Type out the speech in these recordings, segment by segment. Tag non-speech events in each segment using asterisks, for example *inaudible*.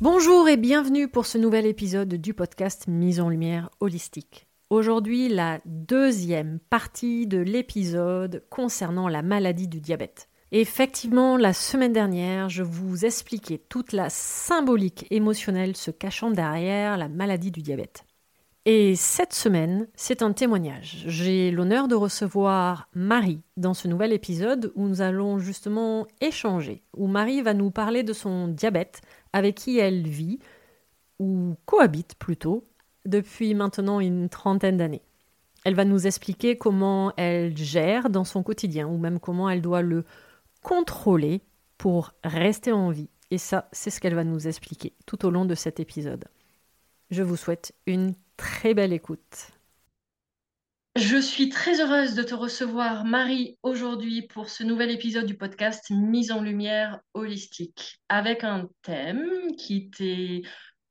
Bonjour et bienvenue pour ce nouvel épisode du podcast Mise en lumière holistique. Aujourd'hui, la deuxième partie de l'épisode concernant la maladie du diabète. Effectivement, la semaine dernière, je vous expliquais toute la symbolique émotionnelle se cachant derrière la maladie du diabète. Et cette semaine, c'est un témoignage. J'ai l'honneur de recevoir Marie dans ce nouvel épisode où nous allons justement échanger, où Marie va nous parler de son diabète avec qui elle vit, ou cohabite plutôt, depuis maintenant une trentaine d'années. Elle va nous expliquer comment elle gère dans son quotidien, ou même comment elle doit le contrôler pour rester en vie. Et ça, c'est ce qu'elle va nous expliquer tout au long de cet épisode. Je vous souhaite une très belle écoute. Je suis très heureuse de te recevoir, Marie, aujourd'hui pour ce nouvel épisode du podcast Mise en lumière holistique, avec un thème qui t'est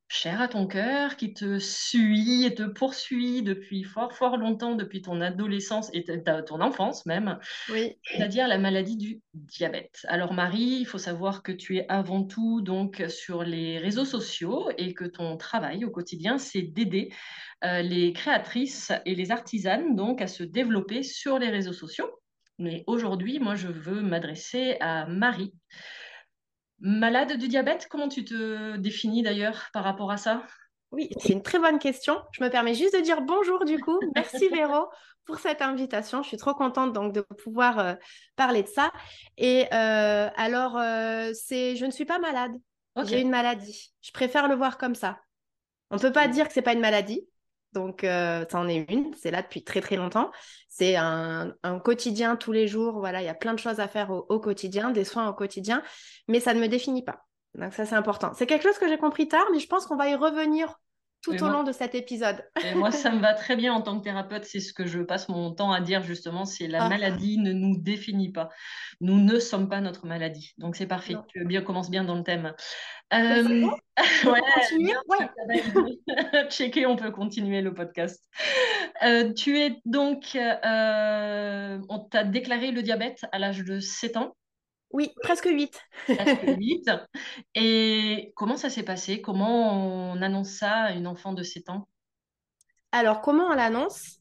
cher à ton cœur, qui te suit et te poursuit depuis fort, fort longtemps, depuis ton adolescence et ton enfance même, oui. c'est-à-dire la maladie du diabète. Alors Marie, il faut savoir que tu es avant tout donc sur les réseaux sociaux et que ton travail au quotidien, c'est d'aider euh, les créatrices et les artisanes donc à se développer sur les réseaux sociaux. Mais aujourd'hui, moi, je veux m'adresser à Marie. Malade du diabète, comment tu te définis d'ailleurs par rapport à ça? Oui, c'est une très bonne question. Je me permets juste de dire bonjour du coup. *laughs* Merci Véro pour cette invitation. Je suis trop contente donc de pouvoir euh, parler de ça. Et euh, alors, euh, c'est, je ne suis pas malade. J'ai une maladie. Je préfère le voir comme ça. On ne peut pas dire que c'est pas une maladie. Donc, ça en est une. C'est là depuis très très longtemps. C'est un, quotidien tous les jours. Voilà, il y a plein de choses à faire au, quotidien, des soins au quotidien, mais ça ne me définit pas. Donc ça, c'est important. C'est quelque chose que j'ai compris tard, mais je pense qu'on va y revenir tout au long de cet épisode. *laughs* Et moi, ça me va très bien en tant que thérapeute. C'est ce que je passe mon temps à dire justement. C'est la ah. maladie ne nous définit pas. Nous ne sommes pas notre maladie. Donc c'est parfait. Tu bien, commences bien dans le thème. Euh, bon? *laughs* Ouais, continuer? ouais. *laughs* Checker, on peut continuer le podcast. Euh, tu es donc, euh, on t'a déclaré le diabète à l'âge de 7 ans? Oui, presque 8. presque *laughs* 8. Et comment ça s'est passé? Comment on annonce ça à une enfant de 7 ans? Alors, comment on l'annonce?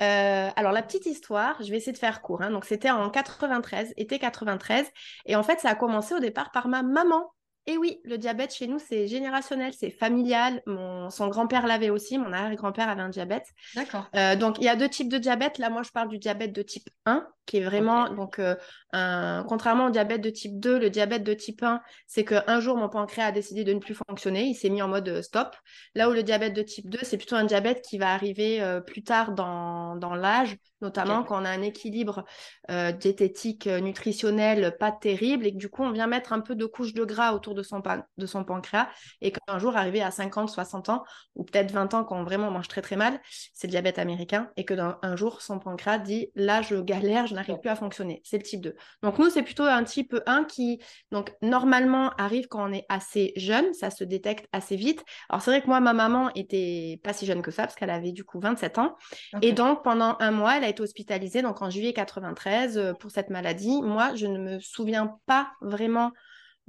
Euh, alors, la petite histoire, je vais essayer de faire court. Hein. Donc, c'était en 93, été 93. Et en fait, ça a commencé au départ par ma maman. Et oui, le diabète chez nous, c'est générationnel, c'est familial. Mon, son grand-père l'avait aussi, mon arrière-grand-père avait un diabète. D'accord. Euh, donc, il y a deux types de diabète. Là, moi, je parle du diabète de type 1, qui est vraiment, donc, euh, un... contrairement au diabète de type 2, le diabète de type 1, c'est qu'un jour, mon pancréas a décidé de ne plus fonctionner, il s'est mis en mode euh, stop. Là où le diabète de type 2, c'est plutôt un diabète qui va arriver plus tard dans, dans l'âge, notamment quand on a un équilibre diététique, nutritionnel pas terrible et que du coup, on vient mettre un peu de couche de gras autour de son, de son pancréas et qu'un jour, arrivé à 50, 60 ans, ou peut-être 20 ans, quand on vraiment mange très très mal, c'est le diabète américain, et que dans un jour, son pancréas dit là, je galère, je n'arrive plus à fonctionner. C'est le type 2. Donc nous, c'est plutôt un type 1 qui, donc normalement, arrive quand on est assez jeune, ça se détecte assez vite. Alors c'est vrai que moi, ma maman était pas si jeune que ça, parce qu'elle avait du coup 27 ans. Et donc, pendant un mois, elle a été hospitalisée, donc en juillet 93, euh, pour cette maladie. Moi, je ne me souviens pas vraiment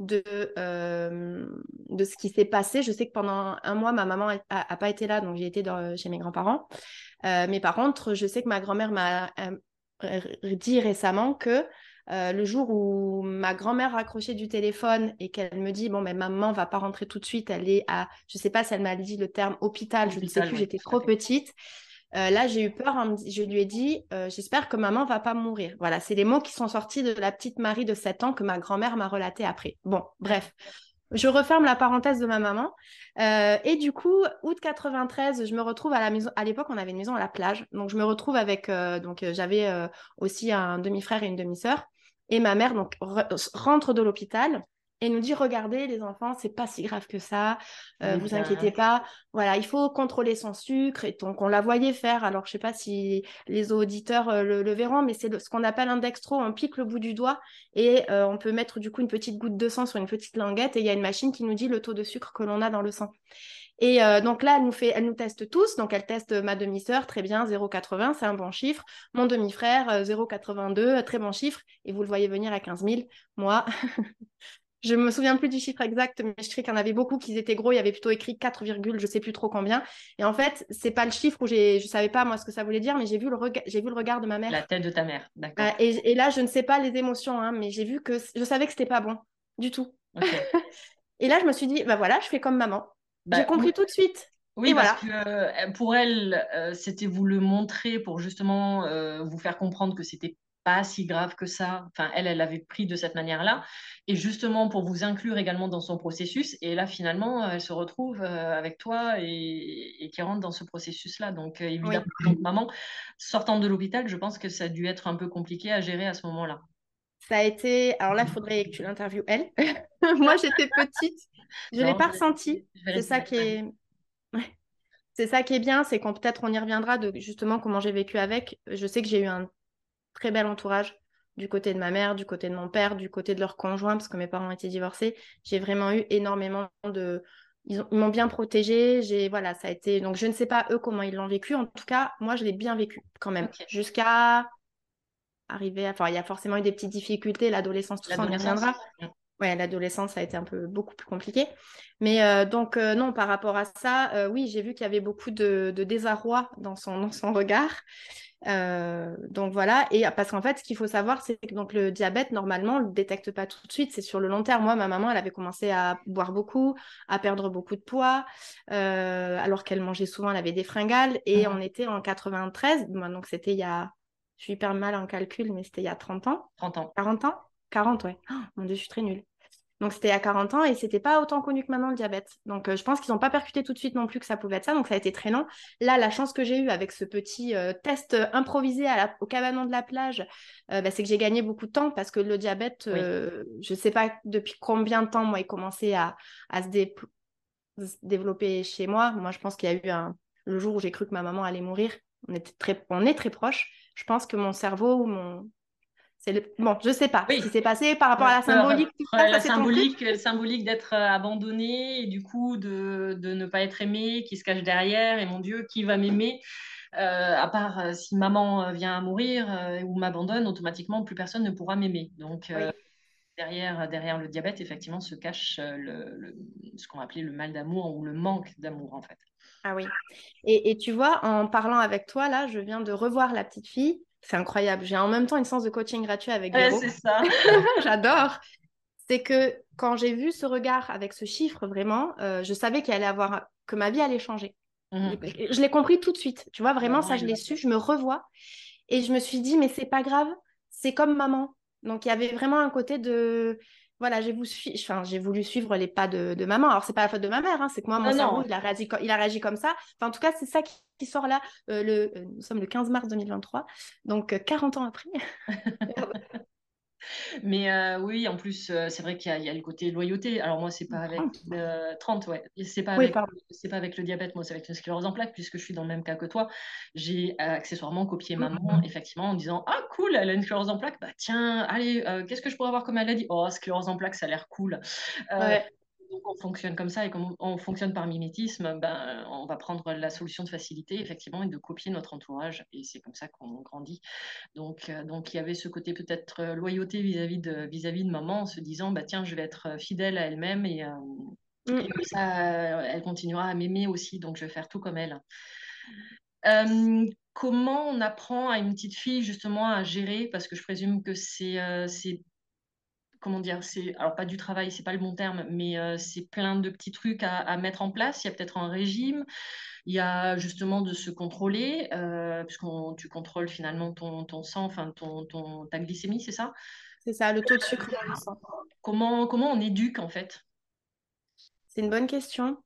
de, euh, de ce qui s'est passé. Je sais que pendant un mois, ma maman n'a pas été là, donc j'ai été chez mes grands-parents. Euh, mais par contre, je sais que ma grand-mère m'a euh, dit récemment que le jour où ma grand-mère raccrochait du téléphone et qu'elle me dit bon mais maman va pas rentrer tout de suite, elle est à je sais pas si elle m'a dit le terme hôpital, je ne sais plus, j'étais trop petite. Euh, là, j'ai eu peur. Je lui ai dit, euh, j'espère que maman va pas mourir. Voilà, c'est les mots qui sont sortis de la petite Marie de 7 ans que ma grand-mère m'a relaté après. Bon, bref. Je referme la parenthèse de ma maman. Euh, et du coup, août 93, je me retrouve à la maison. À l'époque, on avait une maison à la plage. Donc, je me retrouve avec. donc, j'avais aussi un demi-frère et une demi-sœur. Et ma mère donc rentre de l'hôpital et nous dit regardez les enfants c'est pas si grave que ça. Euh, vous inquiétez pas. Voilà il faut contrôler son sucre et donc on la voyait faire. Alors je sais pas si les auditeurs euh, le, verront mais c'est ce qu'on appelle un dextro. On pique le bout du doigt et euh, on peut mettre du coup une petite goutte de sang sur une petite languette et il y a une machine qui nous dit le taux de sucre que l'on a dans le sang et donc là, elle nous, fait, elle nous teste tous. Donc, elle teste ma demi-sœur, très bien, 0,80, c'est un bon chiffre. Mon demi-frère, 0,82, très bon chiffre. Et vous le voyez venir à 15 000. Moi, *laughs* Je me souviens plus du chiffre exact, mais je sais qu'il y en avait beaucoup qui étaient gros. Il y avait plutôt écrit 4, je sais plus trop combien. Et en fait, c'est pas le chiffre où j'ai, je savais pas moi ce que ça voulait dire, mais j'ai vu le regard, j'ai vu le regard de ma mère. La tête de ta mère, d'accord. Euh, et, là, je ne sais pas les émotions, hein, mais j'ai vu que je savais que c'était pas bon du tout. *laughs* et là, je me suis dit, bah voilà, je fais comme maman. Bah, j'ai compris tout de suite. Oui, parce que euh, pour elle, euh, c'était vous le montrer pour justement vous faire comprendre que c'était pas si grave que ça. Enfin, elle, elle avait pris de cette manière-là. Et justement, pour vous inclure également dans son processus. Et là, finalement, elle se retrouve euh, avec toi et, qui rentre dans ce processus-là. Donc, euh, évidemment, maman, sortant de l'hôpital, je pense que ça a dû être un peu compliqué à gérer à ce moment-là. Ça a été. Alors là, il faudrait que tu l'interviewes, elle. *laughs* Moi, j'étais petite. Je ne l'ai pas ressenti. C'est ça qui est. *laughs* C'est ça qui est bien, c'est qu'on peut-être on y reviendra de justement comment j'ai vécu avec. Je sais que j'ai eu un très bel entourage du côté de ma mère, du côté de mon père, du côté de leurs conjoints, parce que mes parents étaient divorcés. J'ai vraiment eu énormément de... Ils m'ont bien protégée. J'ai voilà, ça a été. Donc je ne sais pas eux comment ils l'ont vécu. En tout cas, moi je l'ai bien vécu quand même. Jusqu'à arriver. Enfin, il y a forcément eu des petites difficultés. L'adolescence, tout ça, on y reviendra. Ouais, l'adolescence, ça a été un peu beaucoup plus compliqué. Mais euh, donc, euh, non, par rapport à ça, euh, oui, j'ai vu qu'il y avait beaucoup de, de, désarroi dans son, dans son regard. Donc voilà, et parce qu'en fait, ce qu'il faut savoir, c'est que donc, le diabète, normalement, on ne le détecte pas tout de suite, c'est sur le long terme. Moi, ma maman, elle avait commencé à boire beaucoup, à perdre beaucoup de poids, alors qu'elle mangeait souvent, elle avait des fringales, et mmh. on était en 93, donc c'était il y a, je suis hyper mal en calcul, mais c'était il y a 30 ans. 30 ans. 40 ans? 40, ouais. Oh, mon Dieu, je suis très nulle. Donc c'était à 40 ans et c'était pas autant connu que maintenant le diabète. Donc euh, je pense qu'ils n'ont pas percuté tout de suite non plus que ça pouvait être ça. Donc ça a été très long. Là, la chance que j'ai eue avec ce petit euh, test euh, improvisé à au cabanon de la plage, bah, c'est que j'ai gagné beaucoup de temps parce que le diabète, je ne sais pas depuis combien de temps moi il commençait à, à se, développer chez moi. Moi, je pense qu'il y a eu un... le jour où j'ai cru que ma maman allait mourir. On, était très... on est très proches. Je pense que mon cerveau ou mon, c'est Bon, je sais pas ce qui s'est passé par rapport à la symbolique. la symbolique, euh, symbolique d'être euh, abandonné et du coup de, de, ne pas être aimé, qui se cache derrière. Et mon Dieu, qui va m'aimer? Euh, À part si maman vient à mourir ou m'abandonne, automatiquement, plus personne ne pourra m'aimer. Donc, derrière, derrière le diabète, effectivement, se cache le, ce qu'on va appeler le mal d'amour ou le manque d'amour, en fait. Ah oui. Et, et tu vois, en parlant avec toi, là, je viens de revoir la petite fille c'est incroyable. J'ai en même temps une séance de coaching gratuit avec ouais, c'est ça. *laughs* J'adore. C'est que quand j'ai vu ce regard avec ce chiffre, vraiment, euh, je savais qu'il allait avoir, que ma vie allait changer. Mmh. Je l'ai compris tout de suite. Tu vois, vraiment, ça, je l'ai su. Je me revois. Et je me suis dit, mais c'est pas grave. C'est comme maman. Donc, il y avait vraiment un côté de voilà, j'ai voulu, enfin, voulu, suivre les pas de, maman. Alors, c'est pas la faute de ma mère, hein, c'est que moi, mon cerveau, il a, réagi, il a réagi comme ça. Enfin, en tout cas, c'est ça qui, sort là. Euh, le, euh, nous sommes le 15 mars 2023, donc 40 euh, ans après. *laughs* *laughs* Mais euh, oui, en plus, euh, c'est vrai qu'il y, a le côté loyauté. Alors moi, c'est pas avec 30, ouais. C'est pas, avec, c'est pas avec le diabète, moi, c'est avec une sclérose en plaques, puisque je suis dans le même cas que toi. J'ai euh, accessoirement copié maman, effectivement, en disant Ah, cool, elle a une sclérose en plaques. Bah tiens, allez, qu'est-ce que je pourrais avoir comme maladie? Oh, sclérose en plaques, ça a l'air cool. Ouais donc on fonctionne comme ça et comme on fonctionne par mimétisme, ben, on va prendre la solution de facilité effectivement et de copier notre entourage et c'est comme ça qu'on grandit. Donc, euh, donc il y avait ce côté peut-être euh, loyauté vis-à-vis de, vis-à-vis de maman en se disant bah tiens je vais être fidèle à elle-même et, euh, mm. comme ça elle continuera à m'aimer aussi donc je vais faire tout comme elle. comment on apprend à une petite fille justement à gérer? Parce que je présume que c'est comment dire, c'est alors pas du travail, c'est pas le bon terme, mais euh, c'est plein de petits trucs à, mettre en place. Il y a peut-être un régime, il y a justement de se contrôler, euh, puisque tu contrôles finalement ton, ton sang, enfin ton, ton, ta glycémie, c'est ça? C'est ça, le taux de sucre dans le sang. Comment, comment on éduque en fait? C'est une bonne question.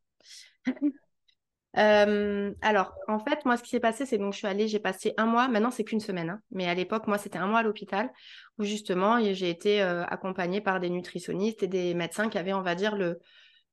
Euh, alors, en fait, moi, ce qui s'est passé, c'est donc je suis allée, j'ai passé un mois, maintenant c'est qu'une semaine, hein, mais à l'époque, moi, c'était un mois à l'hôpital où justement, j'ai été euh, accompagnée par des nutritionnistes et des médecins qui avaient, on va dire, le,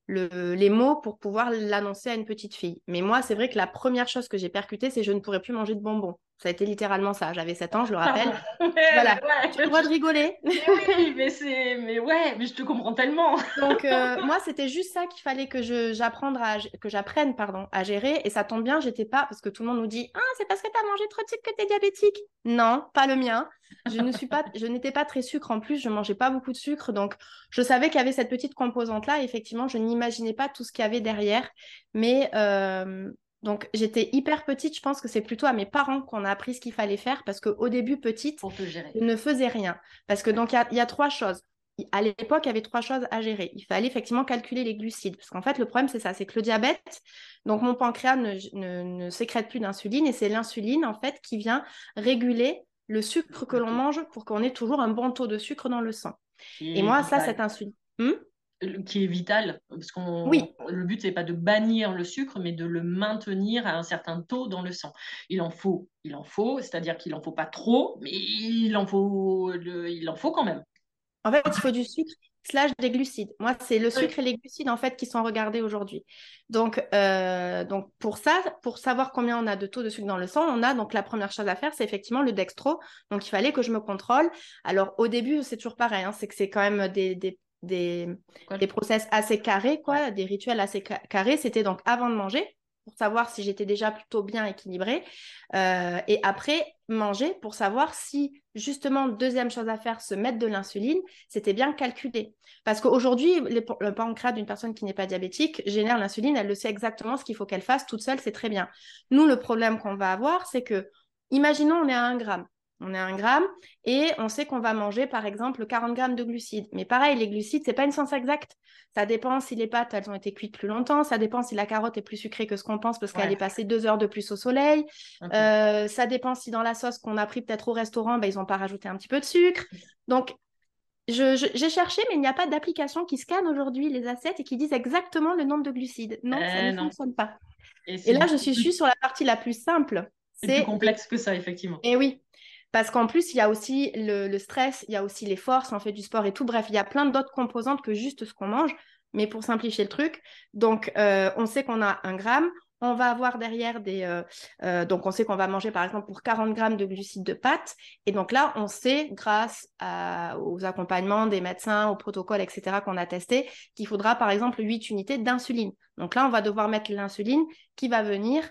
les mots pour pouvoir l'annoncer à une petite fille. Mais moi, c'est vrai que la première chose que j'ai percutée, c'est je ne pourrais plus manger de bonbons. Ça a été littéralement ça. J'avais 7 ans, je le rappelle. *laughs* voilà. Tu as le droit de rigoler. *laughs* mais oui, mais c'est, mais ouais, mais je te comprends tellement. *laughs* Donc euh, moi, c'était juste ça qu'il fallait que je j'apprenne à que j'apprenne pardon à gérer. Et ça tombe bien, j'étais pas parce que tout le monde nous dit ah c'est parce que tu as mangé trop de sucre que tu es diabétique. Non, pas le mien. Je ne suis pas, je n'étais pas très sucre en plus. Je mangeais pas beaucoup de sucre, donc je savais qu'il y avait cette petite composante là. effectivement, je n'imaginais pas tout ce qu'il y avait derrière. Mais euh, donc j'étais hyper petite, je pense que c'est plutôt à mes parents qu'on a appris ce qu'il fallait faire parce qu'au début petite, je ne faisais rien. Parce que donc il y, a trois choses. À l'époque, il y avait trois choses à gérer. Il fallait effectivement calculer les glucides. Parce qu'en fait, le problème, c'est ça, c'est que le diabète, donc mon pancréas ne, sécrète plus d'insuline et c'est l'insuline, en fait, qui vient réguler le sucre que l'on mange pour qu'on ait toujours un bon taux de sucre dans le sang. Et, moi, ça, cette insuline. Hmm qui est vital, parce qu'on oui. le but c'est pas de bannir le sucre, mais de le maintenir à un certain taux dans le sang. Il en faut, il en faut, c'est-à-dire qu'il en faut pas trop, mais il en faut, il en faut quand même. En fait, il faut du sucre slash des glucides. Moi, c'est le sucre et les glucides en fait qui sont regardés aujourd'hui. Donc, euh, donc pour ça, pour savoir combien on a de taux de sucre dans le sang, on a donc la première chose à faire, c'est effectivement le dextro. Donc, il fallait que je me contrôle. Alors, au début, c'est toujours pareil, hein, c'est que c'est quand même des, des des, des process assez carrés, quoi, des rituels assez carrés. C'était donc avant de manger, pour savoir si j'étais déjà plutôt bien équilibrée. Euh, et après, manger pour savoir si, justement, deuxième chose à faire, se mettre de l'insuline, c'était bien calculé. Parce qu'aujourd'hui, le pancréas d'une personne qui n'est pas diabétique génère l'insuline, elle le sait exactement ce qu'il faut qu'elle fasse toute seule, c'est très bien. Nous, le problème qu'on va avoir, c'est que, imaginons, on est à 1 gramme on est à 1 gramme, et on sait qu'on va manger par exemple 40 grammes de glucides. Mais pareil, les glucides, c'est pas une science exacte. Ça dépend si les pâtes, elles ont été cuites plus longtemps, ça dépend si la carotte est plus sucrée que ce qu'on pense parce qu'elle est passée deux heures de plus au soleil. Euh, ça dépend si dans la sauce qu'on a pris peut-être au restaurant, ben, ils n'ont pas rajouté un petit peu de sucre. Donc, j'ai cherché, mais il n'y a pas d'application qui scanne aujourd'hui les assiettes et qui disent exactement le nombre de glucides. Non, ça eh ne fonctionne pas. Et, là, je suis juste sur la partie la plus simple. C'est plus complexe que ça, effectivement. Et oui, parce qu'en plus, il y a aussi le, stress, il y a aussi les forces, on fait du sport et tout. Bref, il y a plein d'autres composantes que juste ce qu'on mange. Mais pour simplifier le truc, donc euh, on sait qu'on a un gramme, on va avoir derrière des... Euh, euh, donc, on sait qu'on va manger, par exemple, pour 40 grammes de glucides de pâte. Et donc là, on sait, grâce aux accompagnements des médecins, au protocole, etc., qu'on a testé, qu'il faudra, par exemple, 8 unités d'insuline. Donc là, on va devoir mettre l'insuline qui va venir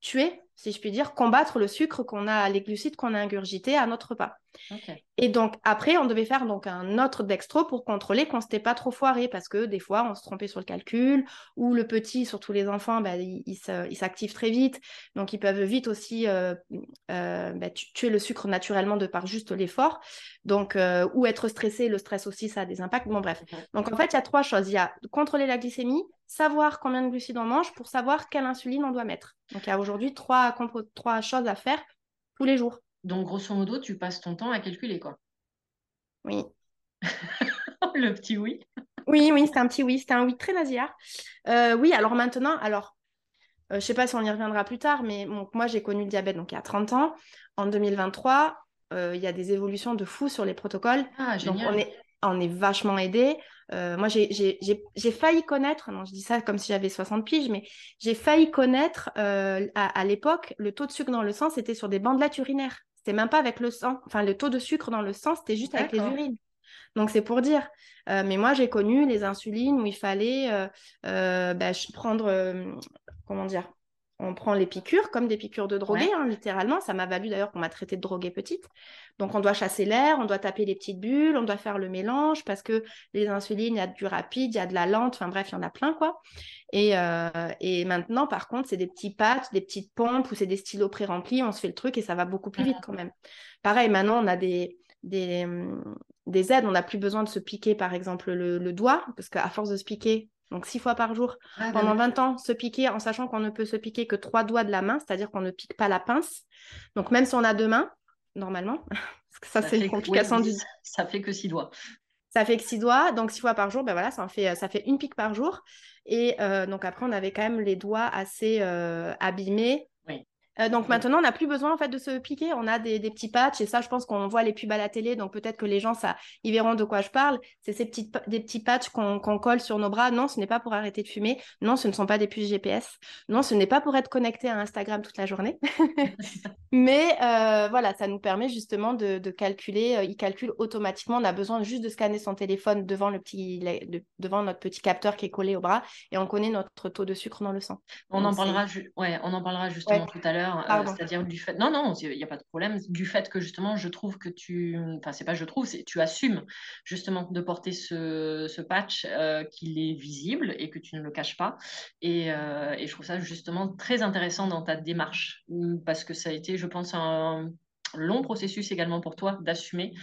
tuer si je puis dire, combattre le sucre qu'on a, les glucides qu'on a ingurgités à notre repas. Et donc après, on devait faire donc un autre dextro pour contrôler qu'on s'était pas trop foiré parce que des fois on se trompait sur le calcul ou le petit, surtout les enfants, bah, ils s'activent très vite, donc ils peuvent vite aussi euh, euh, bah, tuer le sucre naturellement de par juste l'effort. Donc euh, ou être stressé, le stress aussi ça a des impacts. Bon bref. Donc en fait il y a trois choses. Il y a contrôler la glycémie, savoir combien de glucides on mange pour savoir quelle insuline on doit mettre. Donc il y a aujourd'hui trois, trois choses à faire tous les jours. Donc, grosso modo, tu passes ton temps à calculer, quoi. Oui. *laughs* le petit oui. Oui, oui, c'était un petit oui. C'était un oui très nasillard. Euh, oui, alors maintenant, alors, euh, je ne sais pas si on y reviendra plus tard, mais moi, j'ai connu le diabète donc il y a 30 ans. En 2023, euh, il y a des évolutions de fou sur les protocoles. Ah. Donc, on est, on est vachement aidé. Moi, j'ai failli connaître, non, je dis ça comme si j'avais 60 piges, mais j'ai failli connaître à, à l'époque, le taux de sucre dans le sang, c'était sur des bandelettes urinaires même pas avec le sang. Enfin, le taux de sucre dans le sang, c'était juste avec les urines. Donc, c'est pour dire. Euh, mais moi, j'ai connu les insulines où il fallait euh, euh, bah, prendre, comment dire, on prend les piqûres comme des piqûres de drogués, hein, littéralement. Ça m'a valu d'ailleurs qu'on m'a traité de droguée petite. Donc on doit chasser l'air, on doit taper les petites bulles, on doit faire le mélange parce que les insulines, il y a du rapide, il y a de la lente, enfin bref, il y en a plein quoi. Et, euh, et maintenant, par contre, c'est des petits patchs, des petites pompes ou c'est des stylos pré-remplis, on se fait le truc et ça va beaucoup plus vite quand même. Pareil, maintenant, on a des, des, des aides, on n'a plus besoin de se piquer par exemple le, le doigt parce qu'à force de se piquer, donc six fois par jour, ah, pendant 20 ans, se piquer en sachant qu'on ne peut se piquer que trois doigts de la main, c'est-à-dire qu'on ne pique pas la pince. Donc même si on a deux mains, normalement, *laughs* parce que ça, c'est une complication du... *laughs* Ça fait que six doigts. Ça fait que six doigts, donc six fois par jour, ben voilà, ça, fait, ça fait une pique par jour. Et euh, donc après, on avait quand même les doigts assez euh, abîmés euh, donc maintenant, on n'a plus besoin en fait de se piquer. On a des, petits patchs et ça, je pense qu'on voit les pubs à la télé, donc peut-être que les gens, ça, ils verront de quoi je parle. C'est ces petites, des petits patchs qu'on colle sur nos bras. Non, ce n'est pas pour arrêter de fumer. Non, ce ne sont pas des puces GPS. Non, ce n'est pas pour être connecté à Instagram toute la journée. *laughs* Mais euh, voilà, ça nous permet justement de, calculer. Euh, il calcule automatiquement. On a besoin juste de scanner son téléphone devant le petit, devant notre petit capteur qui est collé au bras et on connaît notre taux de sucre dans le sang. On en parlera. Ouais, on en parlera justement tout à l'heure. Euh, c'est-à-dire du fait. Non, non, il n'y a pas de problème. Du fait que justement, je trouve que tu. Enfin, c'est pas je trouve, c'est tu assumes justement de porter ce, ce patch, euh, qu'il est visible et que tu ne le caches pas. Et, euh, et, je trouve ça justement très intéressant dans ta démarche parce que ça a été, je pense, un long processus également pour toi d'assumer,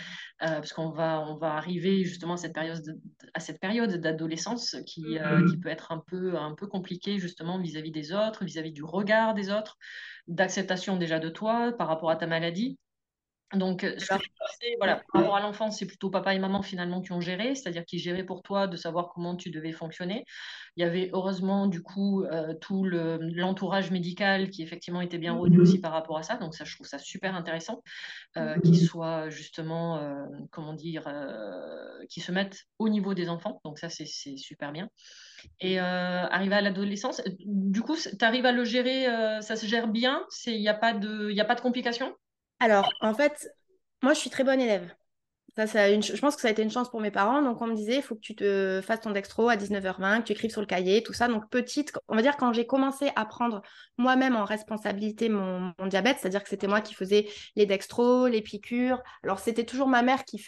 euh, parce qu'on va, on va arriver justement à cette période, à cette période d'adolescence qui, euh, mm-hmm. qui, peut être un peu, un peu compliquée justement vis-à-vis des autres, vis-à-vis du regard des autres, d'acceptation déjà de toi par rapport à ta maladie. Donc, euh, ce voilà, par rapport à l'enfance, c'est plutôt papa et maman finalement qui ont géré, c'est-à-dire qui géraient pour toi de savoir comment tu devais fonctionner. Il y avait heureusement du coup euh, tout l'entourage médical qui effectivement était bien rodé aussi par rapport à ça. Donc ça, je trouve ça super intéressant euh, qu'ils soient justement, comment dire, qui se mettent au niveau des enfants. Donc ça, c'est super bien. Et arriver à l'adolescence, du coup, tu arrives à le gérer, ça se gère bien, il n'y a, pas de, a pas de complications? Alors, en fait, moi, je suis très bonne élève. Je pense que ça a été une chance pour mes parents. Donc, on me disait, il faut que tu te fasses ton dextro à 19h20, que tu écrives sur le cahier, tout ça. Donc, petite, on va dire, quand j'ai commencé à prendre moi-même en responsabilité mon, diabète, c'est-à-dire que c'était moi qui faisais les dextros, les piqûres. Alors, c'était toujours ma mère qui,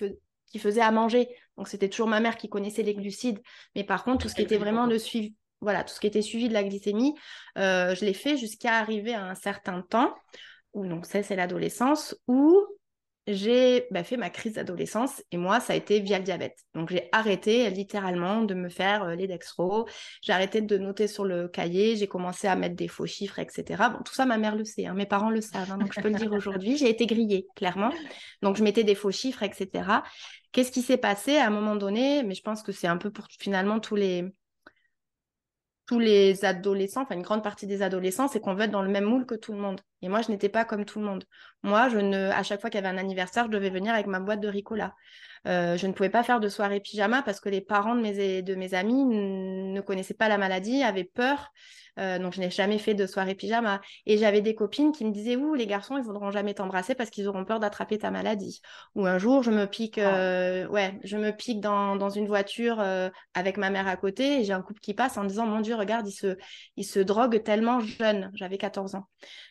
qui faisait à manger. Donc, c'était toujours ma mère qui connaissait les glucides. Mais par contre, tout ce qui était vraiment le suivi, voilà, tout ce qui était suivi de la glycémie, euh, je l'ai fait jusqu'à arriver à un certain temps donc c'est l'adolescence, où j'ai bah, fait ma crise d'adolescence et moi ça a été via le diabète. Donc j'ai arrêté littéralement de me faire euh, les dextro, j'ai arrêté de noter sur le cahier, j'ai commencé à mettre des faux chiffres, etc. Bon, tout ça ma mère le sait, hein, mes parents le savent, hein, donc je peux le dire aujourd'hui, j'ai été grillée, clairement. Donc je mettais des faux chiffres, etc. Qu'est-ce qui s'est passé à un moment donné? Mais je pense que c'est un peu pour finalement tous les tous les adolescents, enfin une grande partie des adolescents, c'est qu'on veut être dans le même moule que tout le monde. Et moi, je n'étais pas comme tout le monde. Moi, je ne, à chaque fois qu'il y avait un anniversaire, je devais venir avec ma boîte de Ricola. je ne pouvais pas faire de soirée pyjama parce que les parents de mes, de mes amis ne connaissaient pas la maladie, avaient peur. Euh, donc, je n'ai jamais fait de soirée pyjama. Et j'avais des copines qui me disaient Ouh, les garçons, ils ne voudront jamais t'embrasser parce qu'ils auront peur d'attraper ta maladie. Ou un jour, je me pique, ah. euh, ouais, je me pique dans, dans une voiture euh, avec ma mère à côté et j'ai un couple qui passe en disant Mon Dieu, regarde, il se, il se drogue tellement jeune. J'avais 14 ans.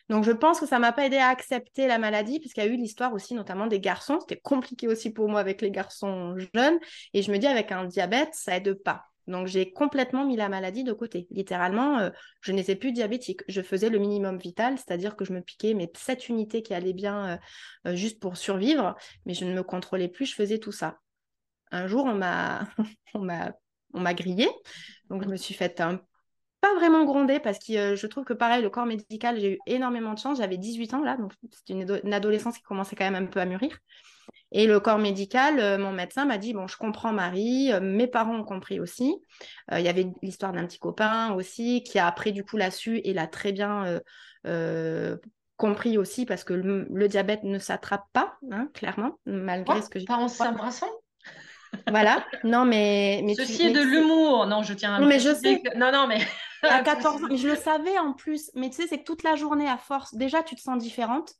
Donc, je pense que ça m'a pas aidé à accepter la maladie parce qu'il y a eu l'histoire aussi, notamment des garçons. C'était compliqué aussi pour moi avec les garçons jeunes. Et je me dis, avec un diabète, ça aide pas. Donc, j'ai complètement mis la maladie de côté. Littéralement, euh, je n'étais plus diabétique. Je faisais le minimum vital, c'est-à-dire que je me piquais mes 7 unités qui allaient bien euh, euh, juste pour survivre, mais je ne me contrôlais plus, je faisais tout ça. Un jour, on m'a, *laughs* on m'a, grillé. Donc, je me suis fait un pas vraiment gronder parce que je trouve que pareil, le corps médical, j'ai eu énormément de chance. J'avais 18 ans là, donc c'est une, adolescence qui commençait quand même un peu à mûrir. Et le corps médical, euh, mon médecin m'a dit, bon, je comprends Marie, euh, mes parents ont compris aussi. Euh, il y avait l'histoire d'un petit copain aussi qui a après du coup l'a su et l'a très bien compris aussi parce que le, diabète ne s'attrape pas, hein, clairement, malgré ce que j'ai Pas en s'embrassant? Voilà, non mais... mais Ceci est de l'humour, non je tiens à... Non mais je sais... Non, non mais... *laughs* à *laughs* 14 ans, mais je le savais en plus, mais tu sais, c'est que toute la journée à force, déjà tu te sens différente,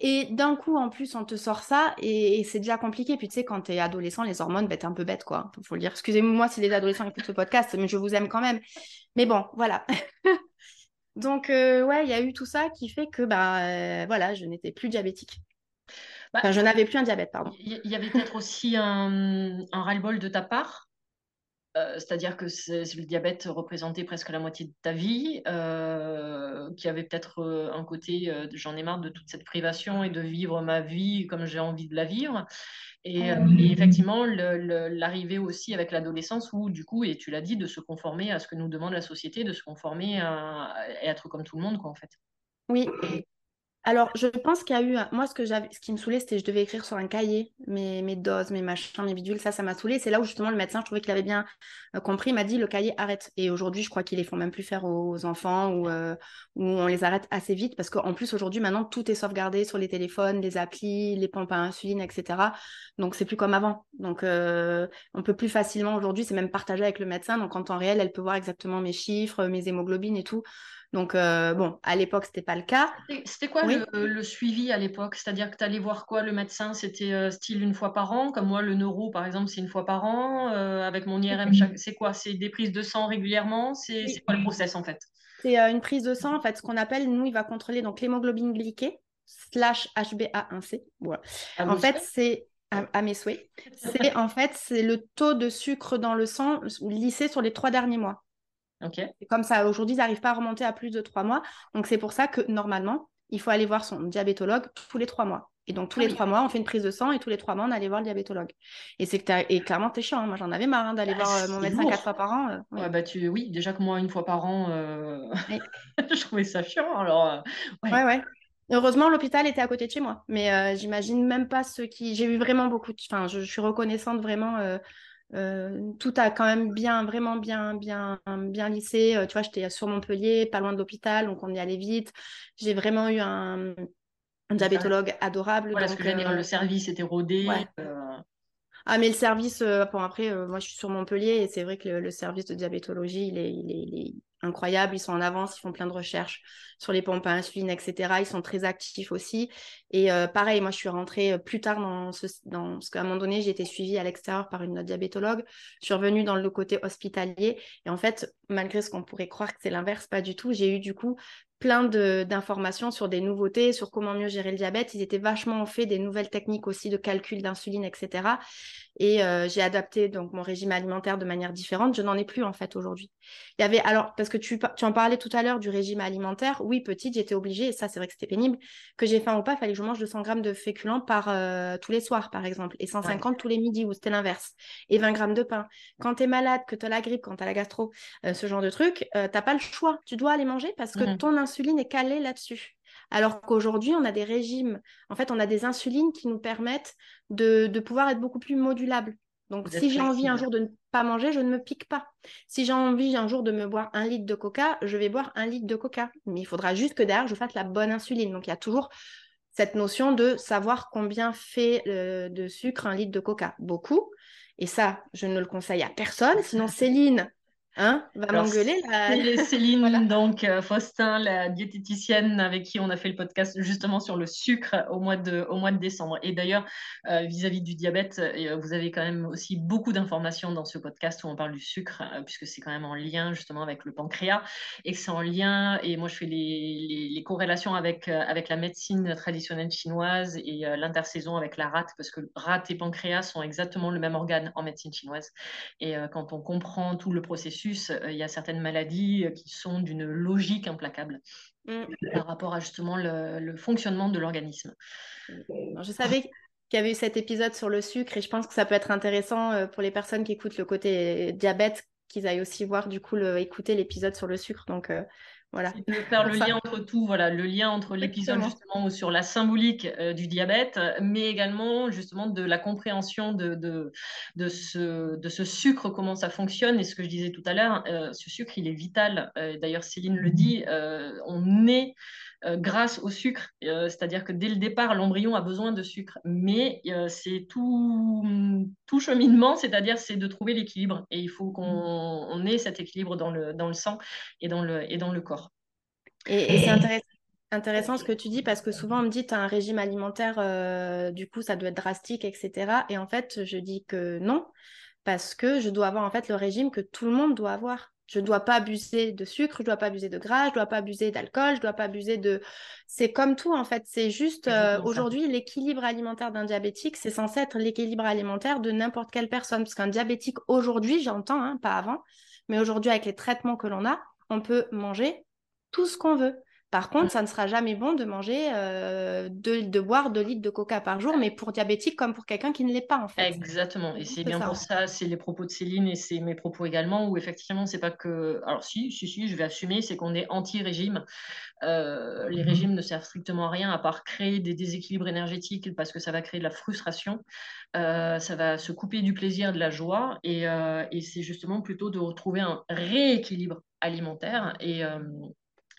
et d'un coup, en plus, on te sort ça et, c'est déjà compliqué. Puis tu sais, quand t'es adolescent, les hormones, ben, t'es un peu bête, quoi. Faut le dire. Excusez-moi si les adolescents écoutent ce podcast, mais je vous aime quand même. Mais bon, voilà. *laughs* Donc, euh, ouais, il y a eu tout ça qui fait que, bah, euh, voilà, je n'étais plus diabétique. Bah, enfin, je n'avais plus un diabète, pardon. Il y, avait peut-être aussi un, un ras-le-bol de ta part euh, c'est-à-dire que le diabète représentait presque la moitié de ta vie, euh, qui avait peut-être euh, un côté j'en ai marre de toute cette privation et de vivre ma vie comme j'ai envie de la vivre. Et, effectivement, l'arrivée aussi avec l'adolescence où, du coup, et tu l'as dit, de se conformer à ce que nous demande la société, de se conformer à, être comme tout le monde, quoi, en fait. Oui, alors, je pense qu'il y a eu. Moi, ce, que ce qui me saoulait, c'était que je devais écrire sur un cahier mes, doses, mes machins, mes bidules. Ça, ça m'a saoulé. C'est là où, justement, le médecin, je trouvais qu'il avait bien euh, compris. M'a dit le cahier arrête. Et aujourd'hui, je crois qu'ils les font même plus faire aux enfants ou, euh, on les arrête assez vite. Parce qu'en plus, aujourd'hui, maintenant, tout est sauvegardé sur les téléphones, les applis, les pompes à insuline, etc. Donc, c'est plus comme avant. Donc, euh, on peut plus facilement aujourd'hui, c'est même partagé avec le médecin. Donc, en temps réel, elle peut voir exactement mes chiffres, mes hémoglobines et tout. Donc, euh, bon, à l'époque, ce n'était pas le cas. C'était quoi le, suivi à l'époque? C'est-à-dire que tu allais voir quoi Le médecin, c'était euh, style une fois par an? Comme moi, le neuro, par exemple, c'est une fois par an. Euh, avec mon IRM, c'est quoi? C'est des prises de sang régulièrement? C'est quoi le process en fait? C'est une prise de sang, en fait, ce qu'on appelle, nous, il va contrôler donc l'hémoglobine glyquée slash HbA1c. Voilà. En fait, c'est à, mes souhaits. C'est en fait c'est le taux de sucre dans le sang lissé sur les trois derniers mois. Comme ça, aujourd'hui, ils n'arrivent pas à remonter à plus de trois mois. Donc, c'est pour ça que normalement, il faut aller voir son diabétologue tous les trois mois. Et donc, tous ah les trois mois, on fait une prise de sang et tous les trois mois, on allait voir le diabétologue. Et c'est que et clairement, t'es chiant. Hein. Moi, j'en avais marre hein, d'aller bah, voir euh, mon médecin quatre fois par an. Euh, ouais. bah, tu... Oui, déjà que moi, une fois par an, euh, *laughs* je trouvais ça chiant. Alors, ouais, ouais. Heureusement, l'hôpital était à côté de chez moi. Mais j'imagine même pas ceux qui. J'ai eu vraiment beaucoup de. Enfin, je, je suis reconnaissante vraiment euh, tout a quand même bien, vraiment bien, bien, bien lissé. Euh, tu vois, j'étais sur Montpellier, pas loin de l'hôpital, donc on y allait vite. J'ai vraiment eu un, diabétologue adorable. Voilà, que euh, le service était rodé. Ah, mais le service, bon, après, moi, je suis sur Montpellier et c'est vrai que le, service de diabétologie, il est, il, est, il est, incroyable. Ils sont en avance, ils font plein de recherches sur les pompes à insuline, etc. Ils sont très actifs aussi. Et euh, pareil, moi, je suis rentrée euh, plus tard dans ce, dans ce qu'à un moment donné, j'ai été suivie à l'extérieur par une diabétologue. Je suis revenue dans le côté hospitalier. Et en fait, malgré ce qu'on pourrait croire que c'est l'inverse, pas du tout. J'ai eu du coup plein d'informations sur des nouveautés, sur comment mieux gérer le diabète. Ils étaient vachement fait des nouvelles techniques aussi de calcul d'insuline, etc. Et euh, j'ai adapté donc mon régime alimentaire de manière différente. Je n'en ai plus en fait aujourd'hui. Il y avait alors parce que tu, tu en parlais tout à l'heure du régime alimentaire. Oui, petite, j'étais obligée et ça c'est vrai que c'était pénible. Que j'ai faim ou pas, il fallait que je mange 200 grammes de féculents par euh, tous les soirs par exemple et 150 tous les midis ou c'était l'inverse et 20 grammes de pain. Quand tu es malade, que tu as la grippe, quand tu as la gastro, euh, ce genre de truc, tu n'as pas le choix. Tu dois aller manger parce que mmh ton insuline est calée là-dessus. Alors qu'aujourd'hui, on a des régimes, en fait, on a des insulines qui nous permettent de, pouvoir être beaucoup plus modulables. Donc, si j'ai envie un jour de ne pas manger, je ne me pique pas. Si j'ai envie un jour de me boire un litre de coca, je vais boire un litre de coca. Mais il faudra juste que derrière, je fasse la bonne insuline. Donc, il y a toujours cette notion de savoir combien fait de sucre un litre de coca. Beaucoup. Et ça, je ne le conseille à personne. Sinon, Céline, Hein, va m'engueuler. *laughs* Céline, donc euh, Faustin, la diététicienne avec qui on a fait le podcast justement sur le sucre au mois de, au mois de décembre. Et d'ailleurs, euh, vis-à-vis du diabète, euh, vous avez quand même aussi beaucoup d'informations dans ce podcast où on parle du sucre, puisque c'est quand même en lien justement avec le pancréas et que c'est en lien. Et moi, je fais les, les, corrélations avec, avec la médecine traditionnelle chinoise et l'intersaison avec la rate, parce que rate et pancréas sont exactement le même organe en médecine chinoise. Et quand on comprend tout le processus, euh, il y a certaines maladies euh, qui sont d'une logique implacable mm. par rapport à justement le, fonctionnement de l'organisme. Je savais qu'il y avait eu cet épisode sur le sucre et je pense que ça peut être intéressant euh, pour les personnes qui écoutent le côté diabète qu'ils aillent aussi voir du coup le, écouter l'épisode sur le sucre. Donc voilà. De faire le lien entre tout, voilà, le lien entre l'épisode justement sur la symbolique euh, du diabète, mais également justement de la compréhension de, de, de, ce, de ce sucre, comment ça fonctionne. Et ce que je disais tout à l'heure, euh, ce sucre, il est vital. Euh, d'ailleurs, Céline le dit, on est grâce au sucre. Euh, c'est-à-dire que dès le départ, l'embryon a besoin de sucre. Mais euh, c'est tout, tout cheminement, c'est-à-dire c'est de trouver l'équilibre. Et il faut qu'on ait cet équilibre dans le, dans le sang et dans le, et dans le corps. Et, c'est intéressant intéressant ce que tu dis parce que souvent on me dit tu as un régime alimentaire, du coup ça doit être drastique, etc. Et en fait, je dis que non, parce que je dois avoir en fait le régime que tout le monde doit avoir. Je ne dois pas abuser de sucre, je ne dois pas abuser de gras, je ne dois pas abuser d'alcool, je ne dois pas abuser de... C'est comme tout en fait. C'est juste euh, aujourd'hui l'équilibre alimentaire d'un diabétique, c'est censé être l'équilibre alimentaire de n'importe quelle personne. Parce qu'un diabétique aujourd'hui, j'entends, hein, pas avant, mais aujourd'hui avec les traitements que l'on a, on peut manger tout ce qu'on veut. Par contre, ça ne sera jamais bon de manger, euh, de, boire 2 litres de coca par jour, mais pour diabétique comme pour quelqu'un qui ne l'est pas en fait. Exactement, et c'est bien pour ça, c'est les propos de Céline et c'est mes propos également, où effectivement, c'est pas que. Alors, si, si, si, je vais assumer, c'est qu'on est anti-régime. Euh, les mhm. régimes ne servent strictement à rien à part créer des déséquilibres énergétiques parce que ça va créer de la frustration, euh, ça va se couper du plaisir, de la joie, et, et c'est justement plutôt de retrouver un rééquilibre alimentaire et